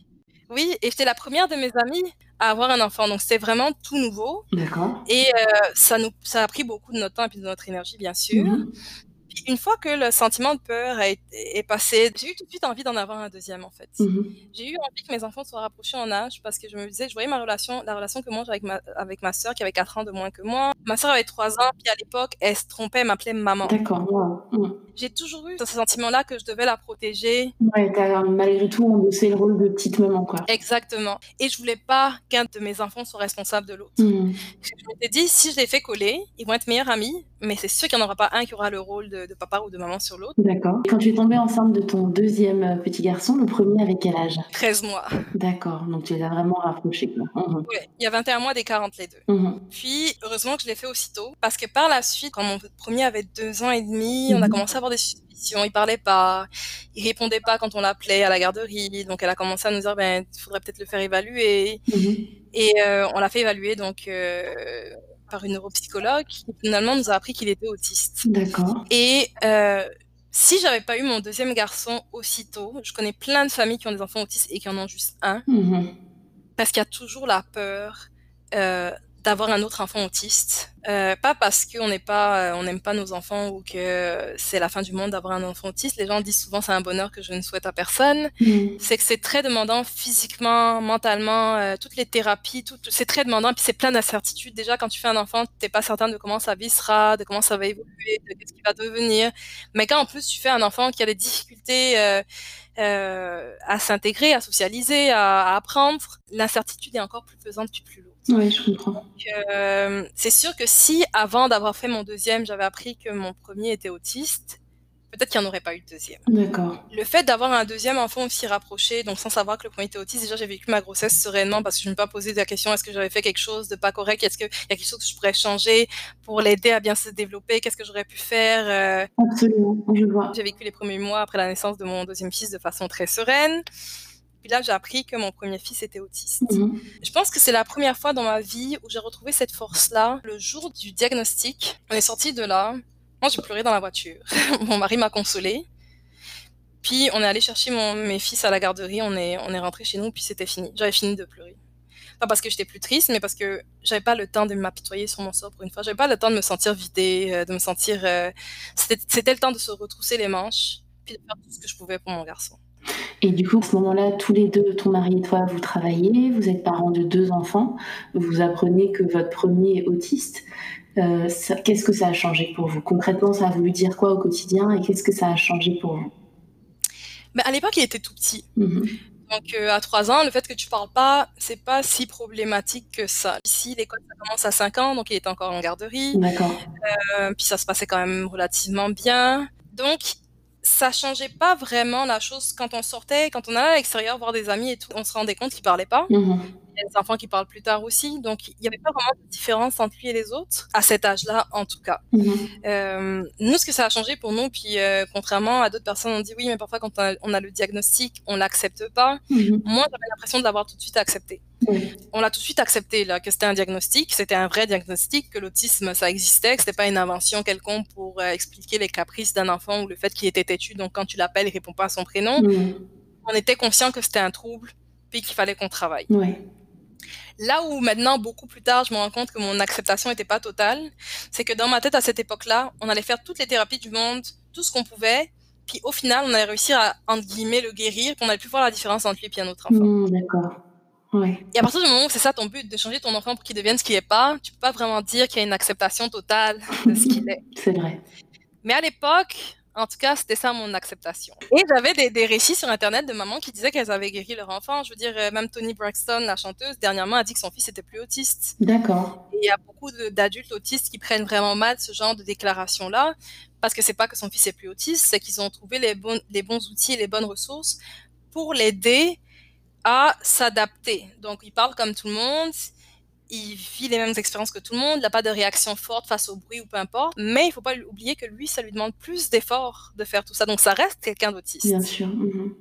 Oui, et j'étais la première de mes amies à avoir un enfant, donc c'était vraiment tout nouveau. D'accord. Et euh, ça nous, ça a pris beaucoup de notre temps et puis de notre énergie, bien sûr. Mm-hmm une fois que le sentiment de peur est, est passé, j'ai eu tout de suite envie d'en avoir un deuxième en fait. Mmh j'ai eu envie que mes enfants soient rapprochés en âge parce que je me disais, je voyais ma relation, la relation que moi j'ai avec ma, avec ma sœur qui avait 4 ans de moins que moi. Ma sœur avait 3 ans, puis à l'époque, elle se trompait, elle m'appelait maman. D'accord, j'ai toujours eu ce sentiment-là que je devais la protéger. Ouais, malgré tout endossé le rôle de petite maman, quoi. Exactement. Et je voulais pas qu'un de mes enfants soit responsable de l'autre. Mhm. Je m'étais dit, si je les fais coller, ils vont être meilleurs amis, mais c'est sûr qu'il n'y en aura pas un qui aura le rôle de, de papa ou de maman sur l'autre. D'accord. Quand tu es tombée enceinte de ton deuxième euh, petit garçon, le premier avec quel âge? 13 mois. D'accord, donc tu les as vraiment rapprochés, quoi. Mhm. Ouais, il y a 21 mois d'écart entre les deux. Mhm. Puis, heureusement que je l'ai fait aussitôt, parce que par la suite, quand mon premier avait deux ans et demi, on a commencé à avoir des suspicions. Il parlait pas, il répondait pas quand on l'appelait à la garderie, donc elle a commencé à nous dire, ben, il faudrait peut-être le faire évaluer. Et euh, on l'a fait évaluer donc euh, par une neuropsychologue qui finalement nous a appris qu'il était autiste. D'accord. Et euh, si j'avais pas eu mon deuxième garçon aussitôt, je connais plein de familles qui ont des enfants autistes et qui en ont juste un, Mhm. parce qu'il y a toujours la peur euh, d'avoir un autre enfant autiste. Euh, pas parce qu'on n'est pas, euh, on n'aime pas nos enfants ou que c'est la fin du monde d'avoir un enfant autiste. Les gens disent souvent c'est un bonheur que je ne souhaite à personne. Mhm. C'est que c'est très demandant physiquement, mentalement, euh, toutes les thérapies, tout, c'est très demandant. Puis c'est plein d'incertitudes. Déjà quand tu fais un enfant, t'es pas certain de comment sa vie sera, de comment ça va évoluer, de qu'est-ce qu'il va devenir. Mais quand en plus tu fais un enfant qui a des difficultés à s'intégrer, à socialiser, à, à apprendre, l'incertitude est encore plus pesante puis plus Ouais, je comprends. Euh, c'est sûr que si avant d'avoir fait mon deuxième, j'avais appris que mon premier était autiste, peut-être qu'il n'y en aurait pas eu de deuxième. D'accord. Le fait d'avoir un deuxième enfant aussi rapproché, donc sans savoir que le premier était autiste, déjà j'ai vécu ma grossesse sereinement parce que je ne me suis pas posé la question est-ce que j'avais fait quelque chose de pas correct, est-ce qu'il y a quelque chose que je pourrais changer pour l'aider à bien se développer, qu'est-ce que j'aurais pu faire. euh, Absolument, je vois. j'ai vécu les premiers mois après la naissance de mon deuxième fils de façon très sereine. Puis là, j'ai appris que mon premier fils était autiste. Mhm. Je pense que c'est la première fois dans ma vie où j'ai retrouvé cette force-là. Le jour du diagnostic, on est sorti de là. Moi, j'ai pleuré dans la voiture. (laughs) mon mari m'a consolée. Puis, on est allé chercher mon, mes fils à la garderie. On est, on est rentré chez nous, puis c'était fini. J'avais fini de pleurer. Pas parce que j'étais plus triste, mais parce que j'avais pas le temps de m'apitoyer sur mon sort pour une fois. J'avais pas le temps de me sentir vidée, euh, de me sentir. euh, C'était c'était le temps de se retrousser les manches, puis de faire tout ce que je pouvais pour mon garçon. Et du coup, à ce moment-là, tous les deux, ton mari et toi, vous travaillez, vous êtes parents de deux enfants, vous apprenez que votre premier est autiste. Euh, qu'est-ce que ça a changé pour vous? Concrètement, ça a voulu dire quoi au quotidien et qu'est-ce que ça a changé pour vous? À l'époque, il était tout petit. Mhm. Donc euh, à 3 ans, le fait que tu parles pas, c'est pas si problématique que ça. Ici, l'école ça commence à 5 ans, donc il était encore en garderie, D'accord. euh, puis ça se passait quand même relativement bien. Donc ça changeait pas vraiment la chose quand on sortait, quand on allait à l'extérieur voir des amis et tout, on se rendait compte qu'il parlait pas. Mhm. Il y a des enfants qui parlent plus tard aussi, donc il y avait pas vraiment de différence entre lui et les autres à cet âge-là, en tout cas. Mhm. Euh, nous, ce que ça a changé pour nous, puis euh, contrairement à d'autres personnes, on dit oui, mais parfois quand on a, on a le diagnostic, on l'accepte pas. Mhm. Moi, j'avais l'impression de l'avoir tout de suite accepté. On l'a tout de suite accepté là, que c'était un diagnostic, c'était un vrai diagnostic, que l'autisme ça existait, que c'était pas une invention quelconque pour euh, expliquer les caprices d'un enfant ou le fait qu'il était têtu, donc quand tu l'appelles, il répond pas à son prénom. Mhm. On était conscient que c'était un trouble, puis qu'il fallait qu'on travaille. Ouais. Là où maintenant, beaucoup plus tard, je me rends compte que mon acceptation n'était pas totale, c'est que dans ma tête à cette époque-là, on allait faire toutes les thérapies du monde, tout ce qu'on pouvait, puis au final, on allait réussir à, entre guillemets, le guérir, puis on allait plus voir la différence entre lui et un autre enfant. Mhm, D'accord. Ouais. Et à partir du moment où c'est ça ton but, de changer ton enfant pour qu'il devienne ce qu'il est pas, tu peux pas vraiment dire qu'il y a une acceptation totale de ce qu'il est. (laughs) C'est vrai. Mais à l'époque, en tout cas, c'était ça mon acceptation. Et j'avais des, des récits sur Internet de mamans qui disaient qu'elles avaient guéri leur enfant. Je veux dire, euh, même Tony Braxton, la chanteuse, dernièrement a dit que son fils était plus autiste. D'accord. Il y a beaucoup d'adultes autistes qui prennent vraiment mal ce genre de déclaration-là, parce que c'est pas que son fils est plus autiste, c'est qu'ils ont trouvé les bons, les bons outils et les bonnes ressources pour l'aider à s'adapter. Donc, il parle comme tout le monde, il vit les mêmes expériences que tout le monde, il n'a pas de réaction forte face au bruit ou peu importe, mais il faut pas oublier que lui, ça lui demande plus d'efforts de faire tout ça. Donc, ça reste quelqu'un d'autiste Bien sûr. Mhm.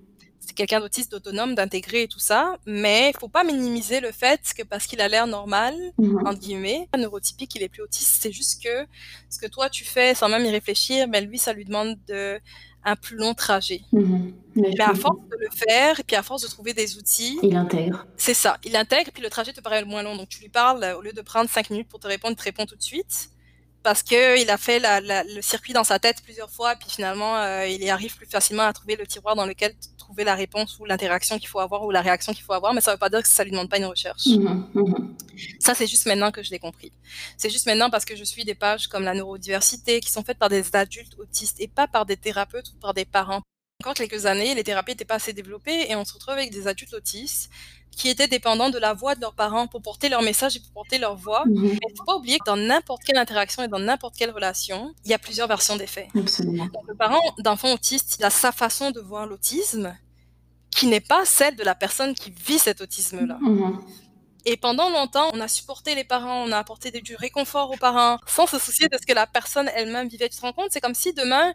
C'est quelqu'un d'autiste, d'autonome, d'intégré et tout ça, mais il faut pas minimiser le fait que parce qu'il a l'air normal, Mhm. entre guillemets, neurotypique, il est plus autiste, c'est juste que ce que toi tu fais sans même y réfléchir, mais lui ça lui demande de un plus long trajet. Mhm. Mais Mais à force de le faire, et puis à force de trouver des outils, Il intègre. c'est ça, il intègre, puis le trajet te paraît moins long. Donc tu lui parles, euh, au lieu de prendre cinq minutes pour te répondre, il te répond tout de suite. Parce qu'il a fait la, la, le circuit dans sa tête plusieurs fois, puis finalement, euh, il y arrive plus facilement à trouver le tiroir dans lequel trouver la réponse ou l'interaction qu'il faut avoir ou la réaction qu'il faut avoir, mais ça ne veut pas dire que ça lui demande pas une recherche. Mmh, mmh. Ça, c'est juste maintenant que je l'ai compris. C'est juste maintenant parce que je suis des pages comme la neurodiversité qui sont faites par des adultes autistes et pas par des thérapeutes ou par des parents. Encore quelques années, les thérapies n'étaient pas assez développées et on se retrouve avec des adultes autistes qui étaient dépendants de la voix de leurs parents pour porter leur message et pour porter leur voix. Mmh. Mais il ne faut pas oublier que dans n'importe quelle interaction et dans n'importe quelle relation, il y a plusieurs versions des faits. Absolument. Donc, le parent d'enfant autiste, il a sa façon de voir l'autisme qui n'est pas celle de la personne qui vit cet autisme-là. Mmh. Et pendant longtemps, on a supporté les parents, on a apporté du réconfort aux parents, sans se soucier de ce que la personne elle-même vivait. Tu te rends compte, c'est comme si demain,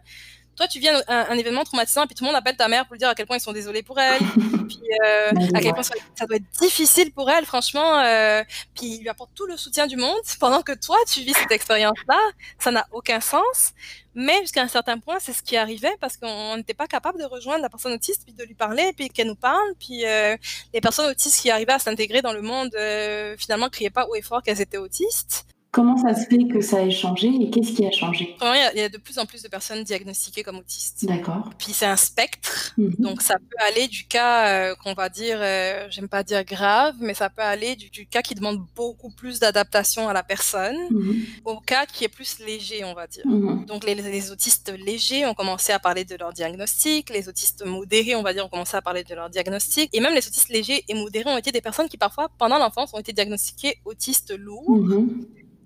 toi, tu viens un, un, événement traumatisant, puis tout le monde appelle ta mère pour lui dire à quel point ils sont désolés pour elle, puis euh, (laughs) à quel point ça, ça, doit être difficile pour elle, franchement, euh, puis il lui apporte tout le soutien du monde, (laughs) pendant que toi, tu vis cette expérience-là, ça n'a aucun sens. Mais jusqu'à un certain point, c'est ce qui arrivait parce qu'on n'était pas capable de rejoindre la personne autiste, puis de lui parler, puis qu'elle nous parle, puis euh, les personnes autistes qui arrivaient à s'intégrer dans le monde, euh, finalement, criaient pas haut et fort qu'elles étaient autistes. Comment ça se fait que ça ait changé et qu'est-ce qui a changé? Il, y a, de plus en plus de personnes diagnostiquées comme autistes. D'accord. Puis c'est un spectre, mmh. donc ça peut aller du cas euh, qu'on va dire, euh, j'aime pas dire grave, mais ça peut aller du, du cas qui demande beaucoup plus d'adaptation à la personne mmh. au cas qui est plus léger, on va dire. Mmh. Donc les, les, autistes légers ont commencé à parler de leur diagnostic, les autistes modérés, on va dire, ont commencé à parler de leur diagnostic, et même les autistes légers et modérés ont été des personnes qui parfois, pendant l'enfance, ont été diagnostiquées autistes lourds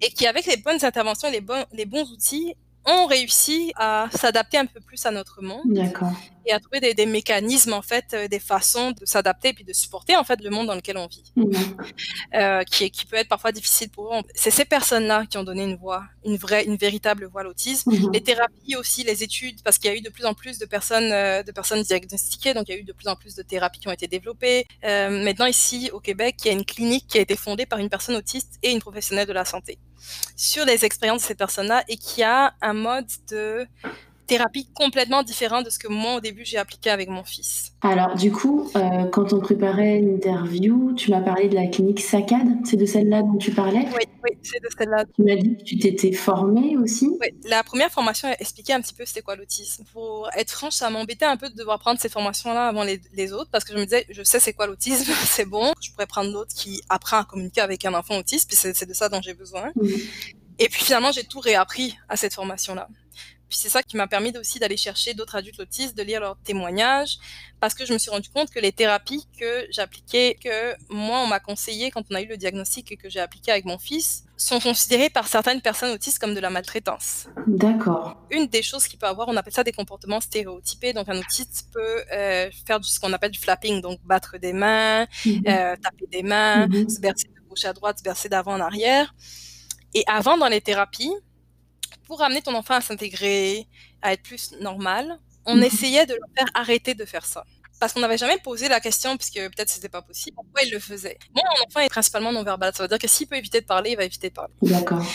et qui, avec les bonnes interventions et les bons, les bons outils, ont réussi à s'adapter un peu plus à notre monde. Et à trouver des, des, mécanismes en fait, euh, des façons de s'adapter et puis de supporter en fait le monde dans lequel on vit, mmh. euh, qui, qui peut être parfois difficile pour eux. C'est ces personnes-là qui ont donné une voix, une vraie, une véritable voix à l'autisme. Mmh. Les thérapies aussi, les études, parce qu'il y a eu de plus en plus de personnes, euh, de personnes diagnostiquées, donc il y a eu de plus en plus de thérapies qui ont été développées. Euh, maintenant ici au Québec, il y a une clinique qui a été fondée par une personne autiste et une professionnelle de la santé sur les expériences de ces personnes-là et qui a un mode de thérapie complètement différente de ce que moi au début j'ai appliqué avec mon fils. Alors du coup, euh, quand on préparait l'interview, tu m'as parlé de la clinique Saccade, c'est de celle-là dont tu parlais? Oui, oui c'est de celle-là. Tu m'as dit que tu t'étais formée aussi? Oui, la première formation expliquait un petit peu c'était quoi l'autisme. Pour être franche, ça m'embêtait un peu de devoir prendre ces formations-là avant les, les, autres parce que je me disais, je sais c'est quoi l'autisme, (laughs) c'est bon, je pourrais prendre d'autres qui apprend à communiquer avec un enfant autiste, puis c'est de ça dont j'ai besoin. Mmh. Et puis finalement, j'ai tout réappris à cette formation-là. Puis c'est ça qui m'a permis aussi d'aller chercher d'autres adultes autistes, de lire leurs témoignages, parce que je me suis rendu compte que les thérapies que j'appliquais, que moi on m'a conseillé quand on a eu le diagnostic et que j'ai appliqué avec mon fils, sont considérées par certaines personnes autistes comme de la maltraitance. D'accord. Une des choses qu'il peut avoir, on appelle ça des comportements stéréotypés. Donc un autiste peut euh, faire du, ce qu'on appelle du flapping, donc battre des mains, mmh. euh, taper des mains, mmh. se bercer de gauche à droite, se bercer d'avant en arrière. Et avant, dans les thérapies, pour amener ton enfant à s'intégrer, à être plus normal, on mmh. essayait de le faire arrêter de faire ça. Parce qu'on n'avait jamais posé la question, puisque peut-être c'était pas possible, pourquoi il le faisait. Moi, mon enfant est principalement non-verbal. Ça veut dire que s'il peut éviter de parler, il va éviter de parler. D'accord.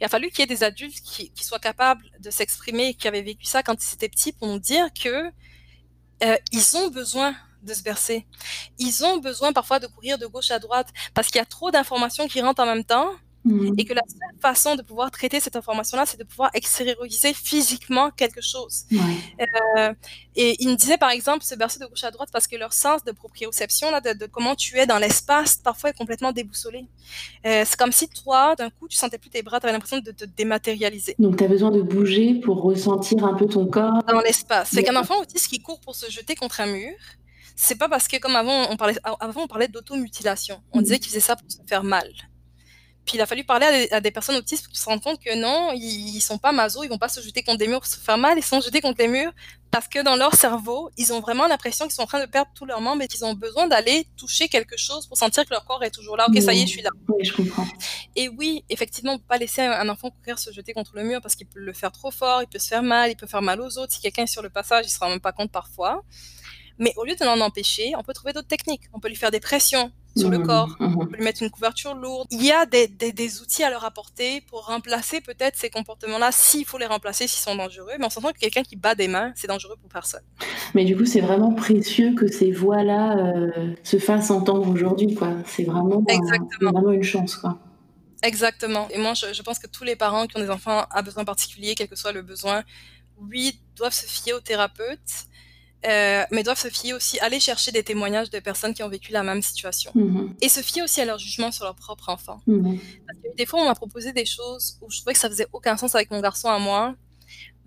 Il a fallu qu'il y ait des adultes qui, qui soient capables de s'exprimer et qui avaient vécu ça quand ils étaient petits pour nous dire que euh, ils ont besoin de se bercer. Ils ont besoin parfois de courir de gauche à droite parce qu'il y a trop d'informations qui rentrent en même temps Mmh. Et que la seule façon de pouvoir traiter cette information-là, c'est de pouvoir extérioriser physiquement quelque chose. Euh, et il me disait, par exemple, se bercer de gauche à droite parce que leur sens de proprioception, là, de, de comment tu es dans l'espace, parfois est complètement déboussolé. Euh, c'est comme si toi, d'un coup, tu sentais plus tes bras, tu avais l'impression de te dématérialiser. Donc, tu as besoin de bouger pour ressentir un peu ton corps. Dans l'espace. C'est qu'un enfant autiste qui court pour se jeter contre un mur, c'est pas parce que, comme avant, on parlait, avant, on parlait d'automutilation. On mmh. disait qu'il faisait ça pour se faire mal. Puis il a fallu parler à des, à des personnes autistes pour se rendre compte que non, ils, ils sont pas maso, ils vont pas se jeter contre des murs pour se faire mal, ils sont jetés contre les murs parce que dans leur cerveau, ils ont vraiment l'impression qu'ils sont en train de perdre tous leurs membres et qu'ils ont besoin d'aller toucher quelque chose pour sentir que leur corps est toujours là. Ok, ça y est, je suis là. Oui, je comprends. Et oui, effectivement, on peut pas laisser un enfant courir se jeter contre le mur parce qu'il peut le faire trop fort, il peut se faire mal, il peut faire mal aux autres. Si quelqu'un est sur le passage, il se rend même pas compte parfois. Mais au lieu de l'en empêcher, on peut trouver d'autres techniques. On peut lui faire des pressions sur le mmh, corps, mmh. on peut lui mettre une couverture lourde. Il y a des, des, des outils à leur apporter pour remplacer peut-être ces comportements-là, s'il faut les remplacer, s'ils sont dangereux. Mais on s'entend que quelqu'un qui bat des mains, c'est dangereux pour personne. Mais du coup, c'est vraiment précieux que ces voix-là euh, se fassent entendre aujourd'hui, quoi. C'est vraiment, euh, vraiment une chance, quoi. Exactement et moi je je pense que tous les parents qui ont des enfants à besoins particuliers, quel que soit le besoin, oui, doivent se fier aux thérapeutes, heu, mais doivent se fier aussi aller chercher des témoignages de personnes qui ont vécu la même situation Mmh mh. et se fier aussi à leur jugement sur leur propre enfant. Mmh mh. Parce que des fois, on m'a proposé des choses où je trouvais que ça faisait aucun sens avec mon garçon à moi,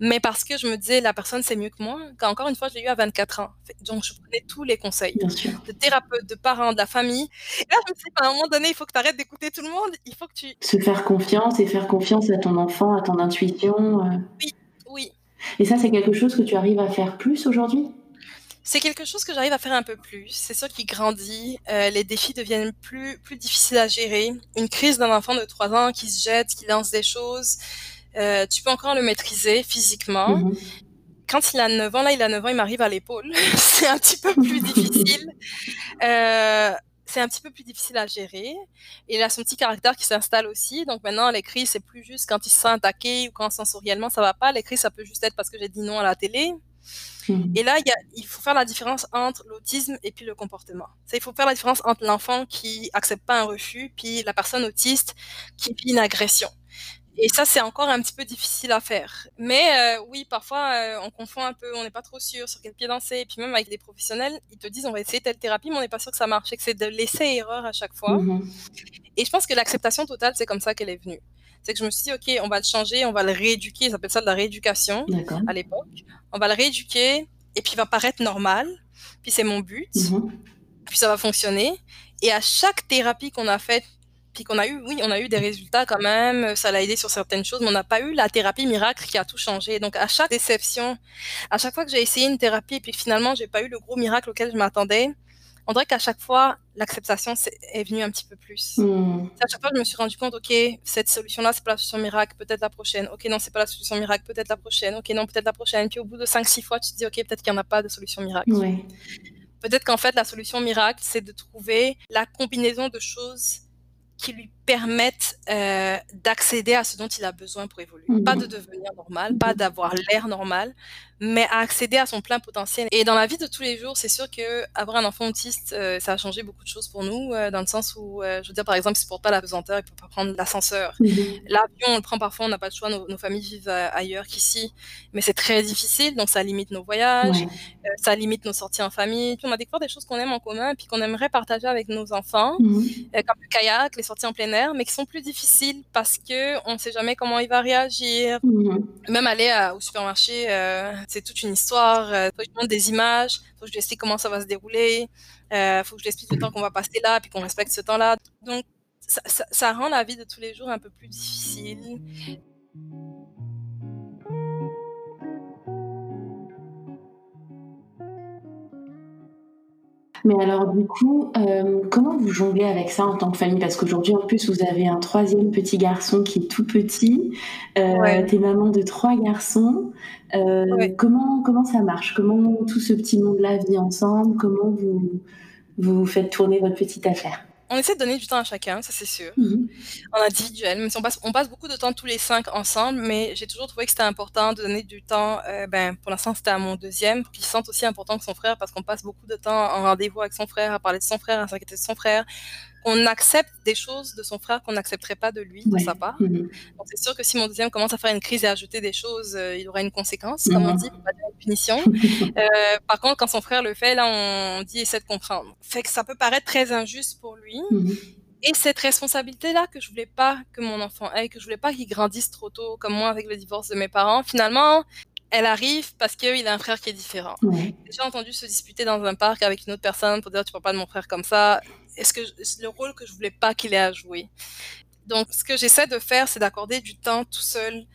mais parce que je me disais: «La personne sait mieux que moi», qu'encore une fois, je l'ai eu à 24 ans. Donc je prenais tous les conseils de thérapeutes, de parents, de la famille et là, je me suis dit: «À un moment donné, il faut que tu arrêtes d'écouter tout le monde, il faut que tu» Se faire confiance et faire confiance à ton enfant, à ton intuition, heu Oui, oui. et ça, c'est quelque chose que tu arrives à faire plus aujourd'hui? C'est quelque chose que j'arrive à faire un peu plus. C'est sûr qu'il grandit, heu, les défis deviennent plus plus difficiles à gérer. Une crise d'un enfant de 3 ans qui se jette, qui lance des choses, heu, tu peux encore le maîtriser physiquement. Mmh mh. Quand il a 9 ans, là, il a 9 ans, il m'arrive à l'épaule. (laughs) C'est un petit peu plus difficile, heu, c'est un petit peu plus difficile à gérer. Il a son petit caractère qui s'installe aussi, donc maintenant les crises, c'est plus juste quand il se sent attaqué ou quand sensoriellement ça va pas. Les crises, ça peut juste être parce que j'ai dit non à la télé Mmh mh. et là, il y a il faut faire la différence entre l'autisme et puis le comportement. Il faut faire la différence entre l'enfant qui accepte pas un refus, puis la personne autiste qui vit une agression et ça, c'est encore un petit peu difficile à faire. Mais heu, oui, parfois, heu, on confond un peu, on n'est pas trop sûr sur quel pied danser et puis même avec des professionnels, ils te disent: «On va essayer telle thérapie», mais on n'est pas sûr que ça marche et que c'est de l'essai et erreur à chaque fois Mmh mh. et je pense que l'acceptation totale, c'est comme ça qu'elle est venue. C'est que je me suis dit: «OK, on va le changer, on va le rééduquer», ils appellent ça de la rééducation à l'époque. On va le rééduquer et puis il va paraître normal, puis c'est mon but, Mmh mh. puis ça va fonctionner et à chaque thérapie qu'on a faite, puis qu'on a eu, oui, on a eu des résultats quand même, ça l'a aidé sur certaines choses, mais on n'a pas eu la thérapie miracle qui a tout changé. Donc à chaque déception, à chaque fois que j'ai essayé une thérapie et puis finalement j'ai pas eu le gros miracle auquel je m'attendais, on dirait qu'à chaque fois, l'acceptation est venue un petit peu plus. Mmh. À chaque fois, je me suis rendu compte: «OK, cette solution-là, c'est pas la solution miracle, peut-être la prochaine. OK, non, c'est pas la solution miracle, peut-être la prochaine. OK, non, peut-être la prochaine». Puis au bout de 5-6 fois, tu te dis: «OK, peut-être qu'il y en a pas de solution miracle». Ouais. Peut-être qu'en fait, la solution miracle, c'est de trouver la combinaison de choses qui lui permettent, heu, d'accéder à ce dont il a besoin pour évoluer. Mmh Pas de devenir normal, pas d'avoir l'air normal, mais à accéder à son plein potentiel et dans la vie de tous les jours, c'est sûr qu'avoir un enfant autiste, heu, ça a changé beaucoup de choses pour nous, heu, dans le sens où, heu, je veux dire, par exemple, il supporte pas la pesanteur, il peut pas prendre l'ascenseur. Mmh mh. L'avion, on le prend parfois, on n'a pas le choix, nos nos familles vivent, ailleurs qu'ici, mais c'est très difficile, donc ça limite nos voyages, Ouais. ça limite nos sorties en famille. Puis on a découvert des choses qu'on aime en commun, puis qu'on aimerait partager avec nos enfants, mh. heu, comme le kayak, les sorties en plein air, mais qui sont plus difficiles parce qu'on sait jamais comment il va réagir. Mmh mh. Même aller à au supermarché, c'est toute une histoire, heu, faut que je montre des images, faut que je lui explique comment ça va se dérouler, heu, faut que je lui explique le temps qu'on va passer là, puis qu'on respecte ce temps-là. Donc ça rend la vie de tous les jours un peu plus difficile. Mais alors du coup, hem, comment vous jonglez avec ça en tant que famille? Parce qu'aujourd'hui, en plus, vous avez un 3e petit garçon qui est tout petit, heu, Ouais. tu es maman de 3 garçons, Ouais. comment comment ça marche? Comment tout ce petit monde-là vit ensemble? Comment vous vous faites tourner votre petite affaire? On essaie de donner du temps à chacun, ça c'est sûr. Mmh mh. En individuel, même si on passe on passe beaucoup de temps tous les 5 ensemble, mais j'ai toujours trouvé que c'était important de donner du temps, heu, ben, pour l'instant, c'était à mon 2e, pour qu'il se sente aussi important que son frère, parce qu'on passe beaucoup de temps en rendez-vous avec son frère, à parler de son frère, à s'inquiéter de son frère. On accepte des choses de son frère qu'on n'accepterait pas de lui, de sa part. Mmh mh. Donc c'est sûr que si mon 2e commence à faire une crise et à ajouter des choses, heu, il aura une conséquence, Mmh comme on mh. dit, pour pas dire une punition. Heu, (laughs) par contre, quand son frère le fait, là, on dit: «Essaie de comprendre». Fait que ça peut paraître très injuste pour lui Mmh mh. et cette responsabilité-là que je voulais pas que mon enfant ait, que je voulais pas qu'il grandisse trop tôt, comme moi avec le divorce de mes parents, finalement, elle arrive parce qu'il a un frère qui est différent. J'ai entendu se disputer dans un parc avec une autre personne pour dire: «Tu parles pas de mon frère comme ça». Est-ce que c'est le rôle que je voulais pas qu'il ait à jouer. Donc ce que j'essaie de faire, c'est d'accorder du temps tout seul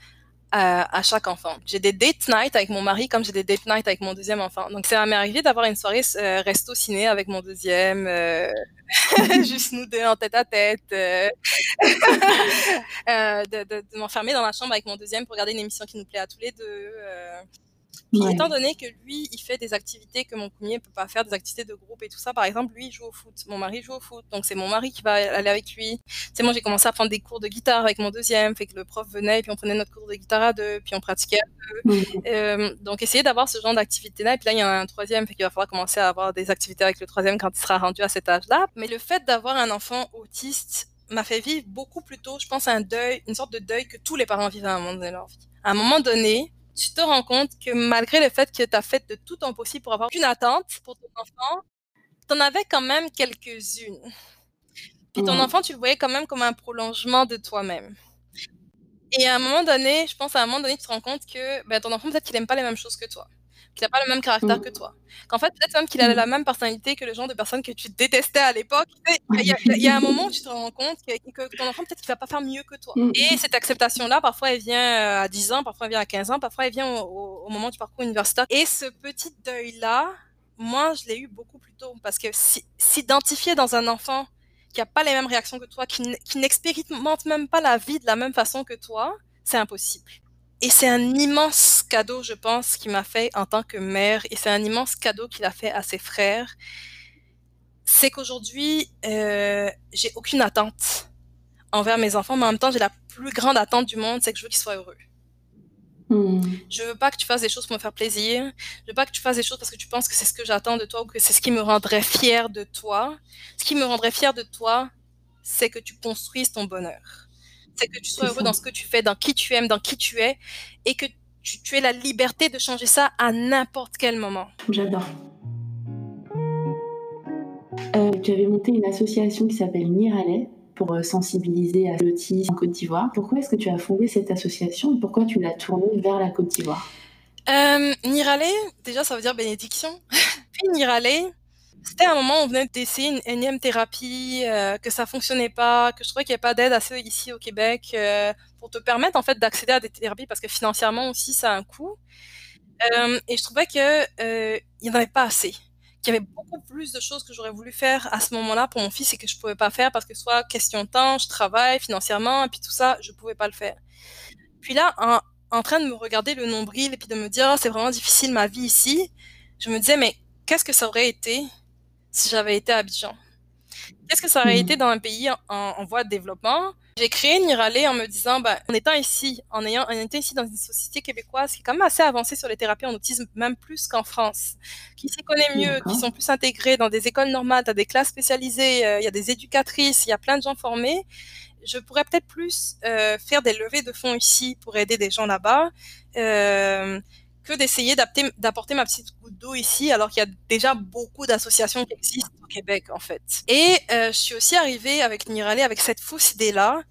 à chaque enfant. J'ai des date night avec mon mari comme j'ai des date night avec mon 2e enfant. Donc ça m'est arrivé d'avoir une soirée s heu, resto ciné avec mon 2e, heu, (laughs) juste nous 2 en tête à tête, (laughs) heu, heu, de m'enfermer dans la chambre avec mon 2e pour regarder une émission qui nous plaît à tous les 2, heu. Puis Ouais. étant donné que lui, il fait des activités que mon 1er peut pas faire, des activités de groupe et tout ça, par exemple, lui, il joue au foot, mon mari joue au foot, donc c'est mon mari qui va aller avec lui. Sais, moi, j'ai commencé à prendre des cours de guitare avec mon 2e, fait que le prof venait et puis on prenait notre cours de guitare à 2, puis on pratiquait à 2. Mmh mh. Hem, donc essayer d'avoir ce genre d'activité-là et puis là, il y a un 3e, fait qu'il va falloir commencer à avoir des activités avec le 3e quand il sera rendu à cet âge-là. Mais le fait d'avoir un enfant autiste m'a fait vivre beaucoup plus tôt, je pense, un deuil, une sorte de deuil que tous les parents vivent à un moment donné de leur vie. À un moment donné, tu te rends compte que malgré le fait que tu as fait de tout ton possible pour avoir une attente pour ton enfant, tu en avais quand même quelques-unes. Puis ton enfant, tu le voyais quand même comme un prolongement de toi-même. Et à un moment donné, je pense à un moment donné, tu te rends compte que ben, ton enfant, peut-être qu'il n'aime pas les mêmes choses que toi qu'il n'a pas le même caractère que toi. Qu'en fait, peut-être même qu'il a la même personnalité que le genre de personne que tu détestais à l'époque. Il y, a un moment où tu te rends compte que, ton enfant, peut-être qu'il va pas faire mieux que toi. Mm. Et cette acceptation-là, parfois, elle vient euh, à 10 ans, parfois, elle vient à 15 ans, parfois, elle vient au, moment du parcours universitaire. Et ce petit deuil-là, moi, je l'ai eu beaucoup plus tôt. Parce que s'identifier dans un enfant qui a pas les mêmes réactions que toi, qui n'expérimente même pas la vie de la même façon que toi, c'est impossible. Et c'est un immense cadeau, je pense, qu'il m'a fait en tant que mère, et c'est un immense cadeau qu'il a fait à ses frères. C'est qu'aujourd'hui, euh, j'ai aucune attente envers mes enfants, mais en même temps, j'ai la plus grande attente du monde, c'est que je veux qu'ils soient heureux. Hmm. Je veux pas que tu fasses des choses pour me faire plaisir. Je veux pas que tu fasses des choses parce que tu penses que c'est ce que j'attends de toi ou que c'est ce qui me rendrait fier de toi. Ce qui me rendrait fier de toi, c'est que tu construises ton bonheur c'est que tu sois heureux dans ce que tu fais, dans qui tu aimes, dans qui tu es, et que tu, aies la liberté de changer ça à n'importe quel moment. J'adore. Euh, tu avais monté une association qui s'appelle Nirale pour euh, sensibiliser à l'autisme en Côte d'Ivoire. Pourquoi est-ce que tu as fondé cette association et pourquoi tu l'as tournée vers la Côte d'Ivoire? Euh, Nirale, déjà ça veut dire bénédiction. (laughs) Puis Nirale, c'était un moment où on venait d'essayer une énième thérapie, euh, que ça fonctionnait pas, que je trouvais qu'il n'y avait pas d'aide assez ici au Québec euh, te permettre en fait d'accéder à des thérapies parce que financièrement aussi ça a un coût. Euh, et je trouvais que il n'y en avait pas assez, qu'il y avait beaucoup plus de choses que j'aurais voulu faire à ce moment-là pour mon fils et que je pouvais pas faire parce que soit question de temps, je travaille financièrement et puis tout ça, je pouvais pas le faire. Puis là, en, train de me regarder le nombril et puis de me dire oh, c'est vraiment difficile ma vie ici, je me disais mais qu'est-ce que ça aurait été si j'avais été à Abidjan? Qu'est-ce que ça aurait hmm. été dans un pays en, voie de développement? J'ai créé Nirale en me disant, bah, en étant ici, en ayant, en étant ici dans une société québécoise qui est quand même assez avancée sur les thérapies en autisme, même plus qu'en France, qui s'y connaît mieux, qui sont plus intégrés dans des écoles normales, dans des classes spécialisées, euh, il y a des éducatrices, il y a plein de gens formés. Je pourrais peut-être plus euh, faire des levées de fonds ici pour aider des gens là-bas. Euh, que d'essayer d'apporter ma petite goutte d'eau ici, alors qu'il y a déjà beaucoup d'associations qui existent au Québec, en fait. Et euh, je suis aussi arrivée avec Nirale avec cette fausse idée-là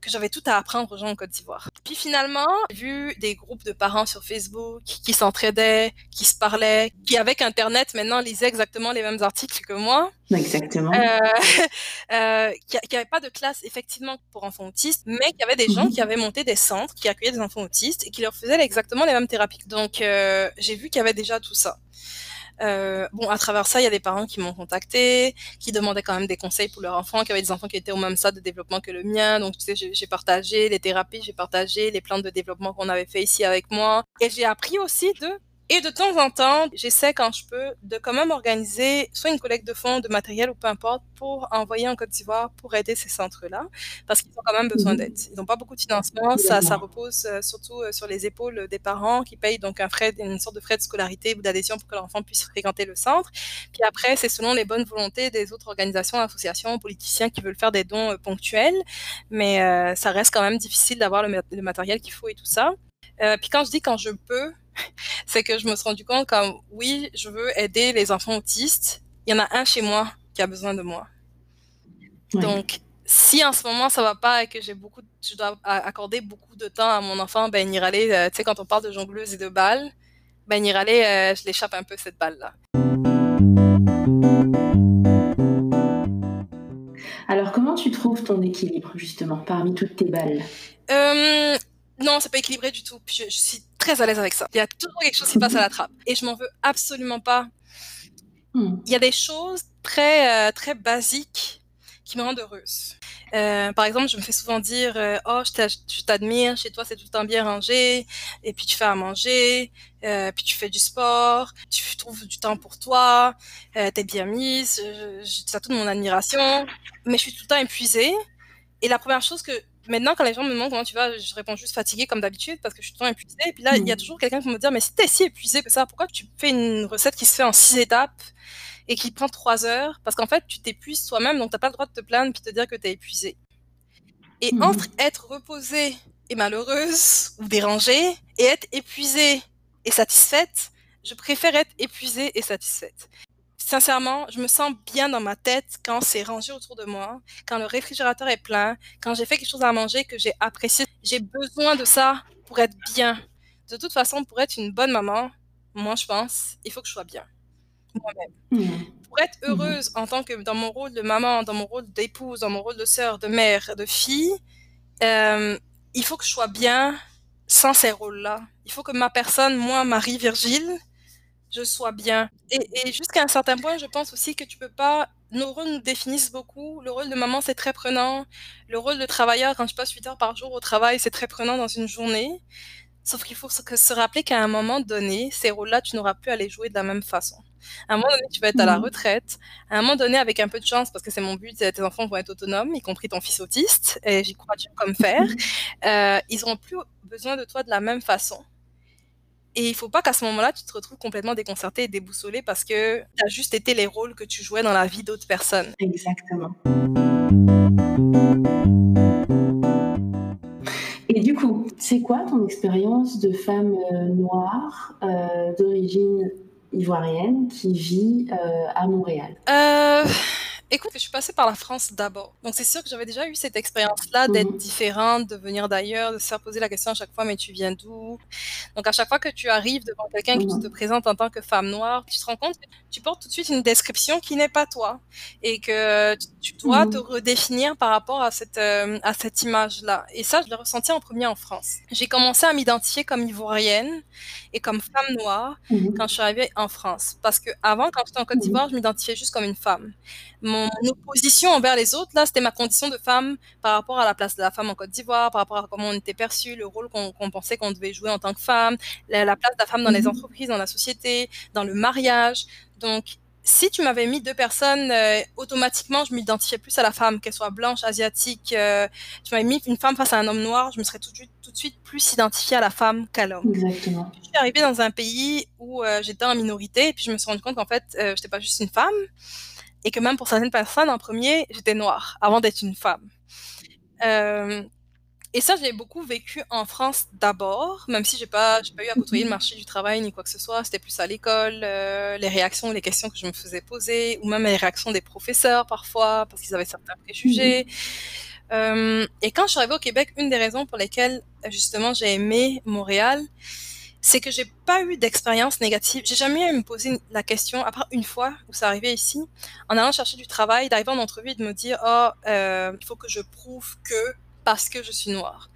que j'avais tout à apprendre aux gens en Côte d'Ivoire. Puis finalement, j'ai vu des groupes de parents sur Facebook qui, s'entraidaient, qui se parlaient, qui avec Internet maintenant lisaient exactement les mêmes articles que moi. Exactement. Euh, (laughs) euh, qui n'avaient pas de classe effectivement pour enfants autistes, mais qui avaient des gens mhm. qui avaient monté des centres, qui accueillaient des enfants autistes et qui leur faisaient exactement les mêmes thérapies. Donc euh, j'ai vu qu'il y avait déjà tout ça. Euh, bon, à travers ça, il y a des parents qui m'ont contacté, qui demandaient quand même des conseils pour leurs enfants, qui avaient des enfants qui étaient au même stade de développement que le mien. Donc, tu sais, j'ai partagé les thérapies, j'ai partagé les plans de développement qu'on avait fait ici avec moi. Et j'ai appris aussi de et de temps en temps, j'essaie quand je peux de quand même organiser soit une collecte de fonds, de matériel ou peu importe pour envoyer en Côte d'Ivoire pour aider ces centres-là parce qu'ils ont quand même besoin mhm. d'aide. Ils n'ont pas beaucoup de financement, ça, ça repose euh, surtout euh, sur les épaules des parents qui payent donc un frais, une sorte de frais de scolarité ou d'adhésion pour que l'enfant puisse fréquenter le centre. Puis après, c'est selon les bonnes volontés des autres organisations, associations, politiciens qui veulent faire des dons euh, ponctuels, mais ça reste quand même difficile d'avoir le, matériel qu'il faut et tout ça. Puis quand je dis quand je peux, (laughs) c'est que je me suis rendu compte comme oui, je veux aider les enfants autistes. Il y en a un chez moi qui a besoin de moi. Donc, si en ce moment ça va pas et que j'ai beaucoup, je dois accorder beaucoup de temps à mon enfant, ben Nirale, euh, tu sais, quand on parle de jongleuse et de balles, ben Nirale, euh, je l'échappe un peu cette balle-là. Alors, comment tu trouves ton équilibre, justement, parmi toutes tes balles? Euh, Non, c'est pas équilibré du tout. je, suis très à l'aise avec ça. Il y a toujours quelque chose qui passe à la trappe. Et je m'en veux absolument pas. Hmm. Il y a des choses très, euh, très basiques qui me rendent heureuse. Euh, par exemple, je me fais souvent dire euh, Oh, je t'admire, chez toi c'est tout le temps bien rangé, et puis tu fais à manger, euh, puis tu fais du sport, tu trouves du temps pour toi, euh, t'es bien mise, as toute mon admiration, mais je suis tout le temps épuisée. Et la première chose que maintenant, quand les gens me demandent comment tu vas, je réponds juste fatiguée comme d'habitude parce que je suis temps épuisée. Et puis là, il y a mm. toujours quelqu'un qui me dire, mais si t'es si épuisée que ça, pourquoi tu fais une recette qui se fait en six étapes et qui prend trois heures? Parce qu'en fait, tu t'épuises toi-même, donc t'as pas le droit de te plaindre puis de te dire que t'es épuisée. Et Mhm. entre être reposée et malheureuse ou dérangée et être épuisée et satisfaite, je préfère être épuisée et satisfaite. Sincèrement, je me sens bien dans ma tête quand c'est rangé autour de moi, quand le réfrigérateur est plein, quand j'ai fait quelque chose à manger que j'ai apprécié. J'ai besoin de ça pour être bien. De toute façon, pour être une bonne maman, moi je pense, il faut que je sois bien. Moi-même. Pour être heureuse en tant que dans mon rôle de maman, dans mon rôle d'épouse, dans mon rôle de sœur, de mère, de fille, euh, il faut que je sois bien sans ces rôles-là. Il faut que ma personne, moi, Marie Virgile, je sois bien. Et, et jusqu'à un certain point, je pense aussi que tu peux pas. Nos rôles nous définissent beaucoup. Le rôle de maman, c'est très prenant. Le rôle de travailleur, quand je passe 8 heures par jour au travail, c'est très prenant dans une journée. Sauf qu'il faut se, que se rappeler qu'à un moment donné, ces rôles-là, tu n'auras plus à les jouer de la même façon. À un moment donné, tu vas être à la Mhm. retraite. À un moment donné, avec un peu de chance, parce que c'est mon but, tes enfants vont être autonomes, y compris ton fils autiste, et j'y crois dur comme fer, (laughs) euh, ils n'auront plus besoin de toi de la même façon. Et il faut pas qu'à ce moment-là, tu te retrouves complètement déconcerté et déboussolé parce que tu as juste été les rôles que tu jouais dans la vie d'autres personnes. Exactement. Et du coup, c'est quoi ton expérience de femme euh, noire euh, d'origine ivoirienne qui vit euh, à Montréal? Écoute, je suis passée par la France d'abord. Donc c'est sûr que j'avais déjà eu cette expérience-là d'être Mhm. différente, de venir d'ailleurs, de se faire poser la question à chaque fois, mais tu viens d'où? Donc à chaque fois que tu arrives devant quelqu'un qui Mhm. te présente en tant que femme noire, tu te rends compte que tu portes tout de suite une description qui n'est pas toi et que tu- dois Mhm. te redéfinir par rapport à cette euh, à cette image-là. Et ça, je l'ai ressenti en premier en France. J'ai commencé à m'identifier comme ivoirienne et comme femme noire Mhm. quand je suis arrivée en France. Parce que avant, quand j'étais en Côte Mhm. d'Ivoire, je m'identifiais juste comme une femme. Mon opposition envers les autres, là, c'était ma condition de femme par rapport à la place de la femme en Côte d'Ivoire, par rapport à comment on était perçu, le rôle qu'on pensait qu'on devait jouer en tant que femme, la, la place de la femme dans les Mhm. entreprises, dans la société, dans le mariage. Donc, si tu m'avais mis deux personnes, euh, automatiquement, je m'identifiais plus à la femme, qu'elle soit blanche, asiatique. euh, tu m'avais mis une femme face à un homme noir, je me serais tout de suite, tout de suite plus identifiée à la femme qu'à l'homme Exactement. je suis arrivée dans un pays où euh, j'étais en minorité et puis je me suis rendu compte qu'en fait, euh, j'étais pas juste une femme et que même pour certaines personnes, en premier, j'étais noire avant d'être une femme. Euh, et ça, je l'ai beaucoup vécu en France d'abord, même si j'ai pas, j'ai pas eu à côtoyer le marché du travail ni quoi que ce soit. C'était plus à l'école, euh, les réactions, les questions que je me faisais poser, ou même les réactions des professeurs parfois, parce qu'ils avaient certains préjugés. Euh, et quand je suis arrivée au Québec, une des raisons pour lesquelles justement j'ai aimé Montréal, c'est que j'ai pas eu d'expérience négative. J'ai jamais eu à me poser la question, à part une fois où ça arrivait ici, en allant chercher du travail, d'arriver en entrevue et de me dire, oh, euh, il faut que je prouve que parce que je suis noire.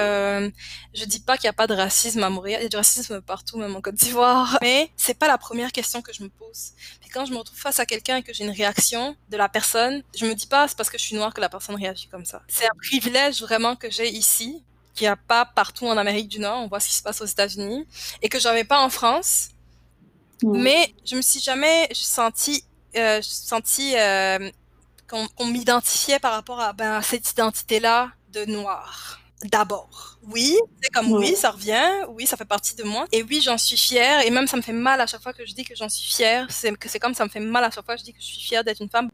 Euh, je dis pas qu'il n'y a pas de racisme à Montréal, il y a du racisme partout, même en Côte d'Ivoire, (laughs) mais c'est pas la première question que je me pose. Puis quand je me retrouve face à quelqu'un et que j'ai une réaction de la personne, je me dis pas c'est parce que je suis noire que la personne réagit comme ça. C'est un privilège vraiment que j'ai ici, qu'il n'y a pas partout en Amérique du Nord, on voit ce qui se passe aux États-Unis, et que j'avais pas en France. Mais je me suis jamais senti, euh, senti euh, qu'on m'identifiait par rapport à, ben, à cette identité-là de noir. D'abord. Oui, c'est comme oui, ça revient, oui, ça fait partie de moi. Et oui, j'en suis fière, et même ça me fait mal à chaque fois que je dis que j'en suis fière. C'est que c'est comme ça me fait mal à chaque fois que je dis que je suis fière d'être une femme.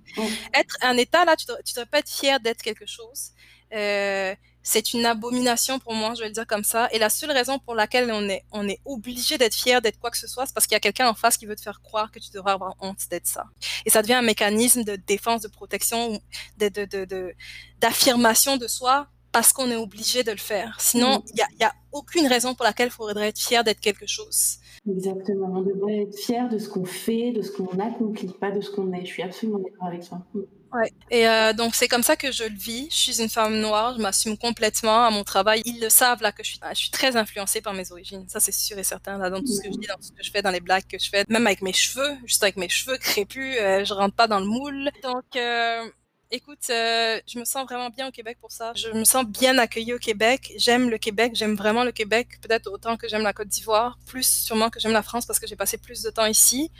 Être un état, là, tu tu devrais pas être fière d'être quelque chose. Euh, c'est une abomination pour moi, je vais le dire comme ça. Et la seule raison pour laquelle on est, on est obligé d'être fier d'être quoi que ce soit, c'est parce qu'il y a quelqu'un en face qui veut te faire croire que tu devrais avoir honte d'être ça. Et ça devient un mécanisme de défense, de protection, ou de, de, de, d'affirmation soi parce qu'on est obligé de le faire. Sinon, Mhm. il y a, aucune raison pour laquelle il faudrait être fier d'être quelque chose. Exactement. On devrait être fier de ce qu'on fait, de ce qu'on accomplit, pas de ce qu'on est. Je suis absolument d'accord avec toi. Ouais. Et euh, donc c'est comme ça que je le vis. Je suis une femme noire, je m'assume complètement à mon travail. Ils le savent là que je suis, je suis très influencée par mes origines. Ça c'est sûr et certain là dans tout ce que je dis, dans tout ce que je fais, dans les blagues que je fais, même avec mes cheveux, juste avec mes cheveux crépus, euh, je rentre pas dans le moule. Donc euh, Écoute, euh, je me sens vraiment bien au Québec pour ça. Je me sens bien accueillie au Québec. J'aime le Québec, j'aime vraiment le Québec, peut-être autant que j'aime la Côte d'Ivoire, plus sûrement que j'aime la France parce que j'ai passé plus de temps ici.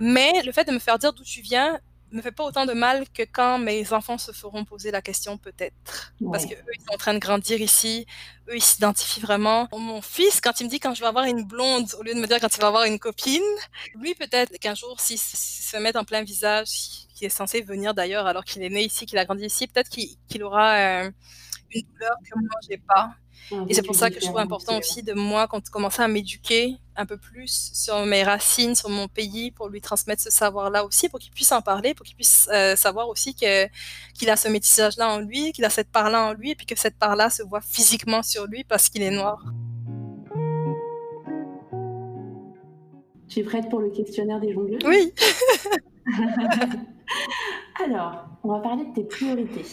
Mais le fait de me faire dire d'où tu viens, me fait pas autant de mal que quand mes enfants se feront poser la question peut-être. Parce que eux, ils sont en train de grandir ici. Eux, ils s'identifient vraiment. Mon fils, quand il me dit quand je vais avoir une blonde, au lieu de me dire quand il va avoir une copine, lui, peut-être qu'un jour, s'il se met en plein visage, qui est censé venir d'ailleurs alors qu'il est né ici, qu'il a grandi ici, peut-être qu'il aura euh, une douleur que moi, j'ai pas. Et c'est pour ça que je trouve important aussi de moi, quand commencer à m'éduquer un peu plus sur mes racines, sur mon pays, pour lui transmettre ce savoir-là aussi, pour qu'il puisse en parler, pour qu'il puisse euh, savoir aussi que qu'il a ce métissage-là en lui, qu'il a cette part-là en lui, et puis que cette part-là se voit physiquement sur lui parce qu'il est noir. Tu es prête pour le questionnaire des jongleurs? Oui. (laughs) Alors, on va parler de tes priorités.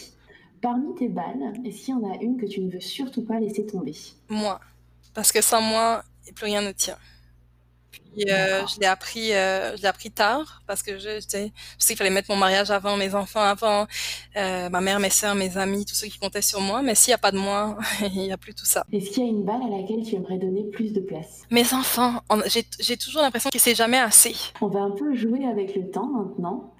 Parmi tes balles, est-ce qu'il y en a une que tu ne veux surtout pas laisser tomber? Moi. Parce que sans moi, plus rien ne tient. Puis euh, je l'ai appris, euh, je l'ai appris tard parce que je, je sais qu'il fallait mettre mon mariage avant, mes enfants avant, euh, ma mère, mes soeurs, mes amis, tous ceux qui comptaient sur moi. Mais s'il n'y a pas de moi, (laughs) il n'y a plus tout ça. Est-ce qu'il y a une balle à laquelle tu aimerais donner plus de place? Mes enfants, j'ai toujours l'impression que c'est jamais assez. On va un peu jouer avec le temps maintenant.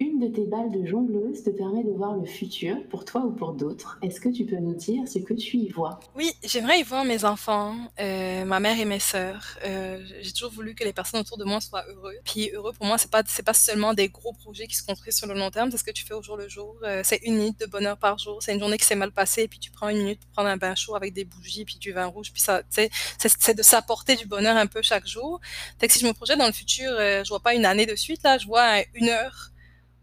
Une de tes balles de jongleuse te permet de voir le futur, pour toi ou pour d'autres. Est-ce que tu peux nous dire ce que tu y vois? Oui, j'aimerais y voir mes enfants, euh, ma mère et mes sœurs. Euh, j'ai toujours voulu que les personnes autour de moi soient heureux. Puis heureux pour moi, c'est pas c'est pas seulement des gros projets qui se construisent sur le long terme. C'est ce que tu fais au jour le jour. Euh, c'est une minute de bonheur par jour. C'est une journée qui s'est mal passée, puis tu prends une minute pour prendre un bain chaud avec des bougies, puis du vin rouge, puis ça, c'est c'est de s'apporter du bonheur un peu chaque jour. Fait si je me projette dans le futur, je vois pas une année de suite là, je vois une heure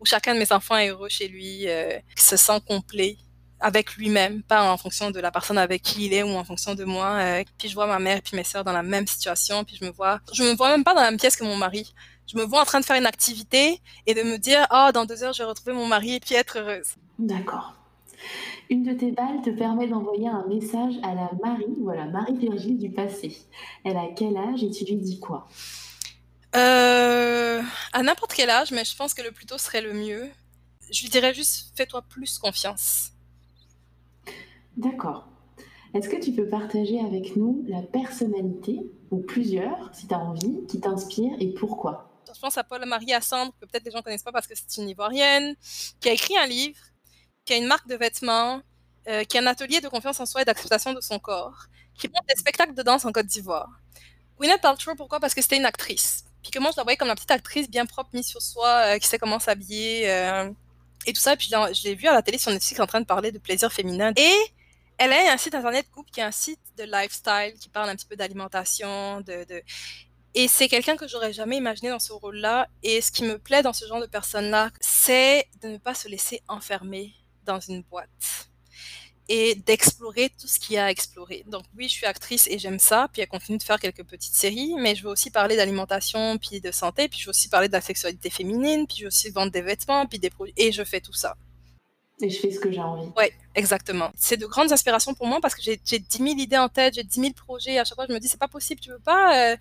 où chacun de mes enfants est heureux chez lui, euh, se sent complet avec lui-même, pas en fonction de la personne avec qui il est ou en fonction de moi. Euh, puis je vois ma mère et puis mes sœurs dans la même situation, puis je me vois, je me vois même pas dans la même pièce que mon mari. Je me vois en train de faire une activité et de me dire, oh, dans deux heures, je vais retrouver mon mari et puis être heureuse. D'accord. Une de tes balles te permet d'envoyer un message à la Marie ou à la Marie-Virgile du passé. Elle a quel âge et tu lui dis quoi? Euh, à n'importe quel âge, mais je pense que le plus tôt serait le mieux. Je lui dirais juste fais-toi plus confiance. D'accord. Est-ce que tu peux partager avec nous la personnalité, ou plusieurs, si tu as envie, qui t'inspire et pourquoi? Je pense à Paul-Marie Assandre, que peut-être les gens ne connaissent pas parce que c'est une Ivoirienne, qui a écrit un livre, qui a une marque de vêtements, euh, qui a un atelier de confiance en soi et d'acceptation de son corps, qui monte des spectacles de danse en Côte d'Ivoire. Gwyneth Paltrow, pourquoi? Parce que c'était une actrice. Puis que moi, je la voyais comme la petite actrice bien propre, mise sur soi, euh, qui sait comment s'habiller euh, et tout ça. Puis je l'ai vue à la télé sur Netflix en train de parler de plaisir féminin. Et elle a un site internet coupe qui est un site de lifestyle qui parle un petit peu d'alimentation, et c'est quelqu'un que j'aurais jamais imaginé dans ce rôle-là. Et ce qui me plaît dans ce genre de personne-là, c'est de ne pas se laisser enfermer dans une boîte et d'explorer tout ce qu'il y a à explorer. Donc oui, je suis actrice et j'aime ça, puis elle continue de faire quelques petites séries, mais je veux aussi parler d'alimentation, puis de santé, puis je veux aussi parler de la sexualité féminine, puis je veux aussi vendre des vêtements, puis des produits, et je fais tout ça. Et je fais ce que j'ai envie. Oui, exactement. C'est de grandes inspirations pour moi parce que j'ai 10 000 idées en tête, j'ai 10 000 projets. À chaque fois, je me dis, c'est pas possible, tu peux pas, euh,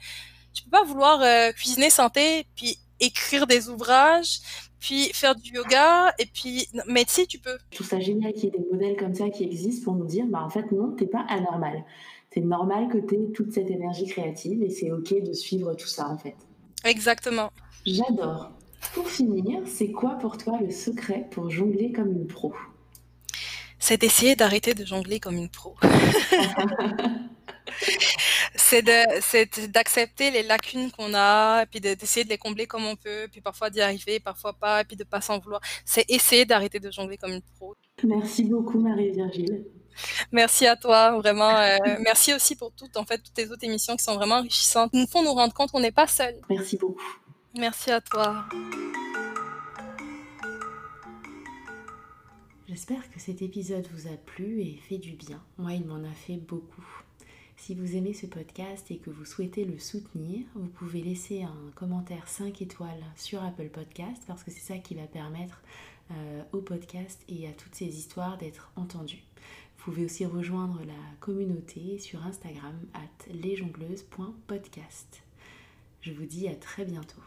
tu peux pas vouloir euh, cuisiner santé, puis écrire des ouvrages, puis faire du yoga, et puis, mais si tu peux. Je trouve ça génial qu'il y ait des modèles comme ça qui existent pour nous dire, bah en fait non, t'es pas anormal. C'est normal que tu aies toute cette énergie créative et c'est ok de suivre tout ça en fait. Exactement. J'adore. Pour finir, c'est quoi pour toi le secret pour jongler comme une pro? C'est d'essayer d'arrêter de jongler comme une pro. (laughs) (laughs) c'est d'accepter les lacunes qu'on a, puis d'essayer de, les combler comme on peut, puis parfois d'y arriver, parfois pas, puis de pas s'en vouloir. C'est essayer d'arrêter de jongler comme une pro. Merci beaucoup Marie-Virgile. Merci à toi, vraiment. Euh, (laughs) merci aussi pour toutes, en fait, toutes tes autres émissions qui sont vraiment enrichissantes, nous font nous rendre compte qu'on n'est pas seul. Merci beaucoup. Merci à toi. J'espère que cet épisode vous a plu et fait du bien. Moi, il m'en a fait beaucoup. Si vous aimez ce podcast et que vous souhaitez le soutenir, vous pouvez laisser un commentaire 5 étoiles sur Apple Podcast parce que c'est ça qui va permettre euh, au podcast et à toutes ces histoires d'être entendues. Vous pouvez aussi rejoindre la communauté sur Instagram at lesjongleuses.podcast. Je vous dis à très bientôt.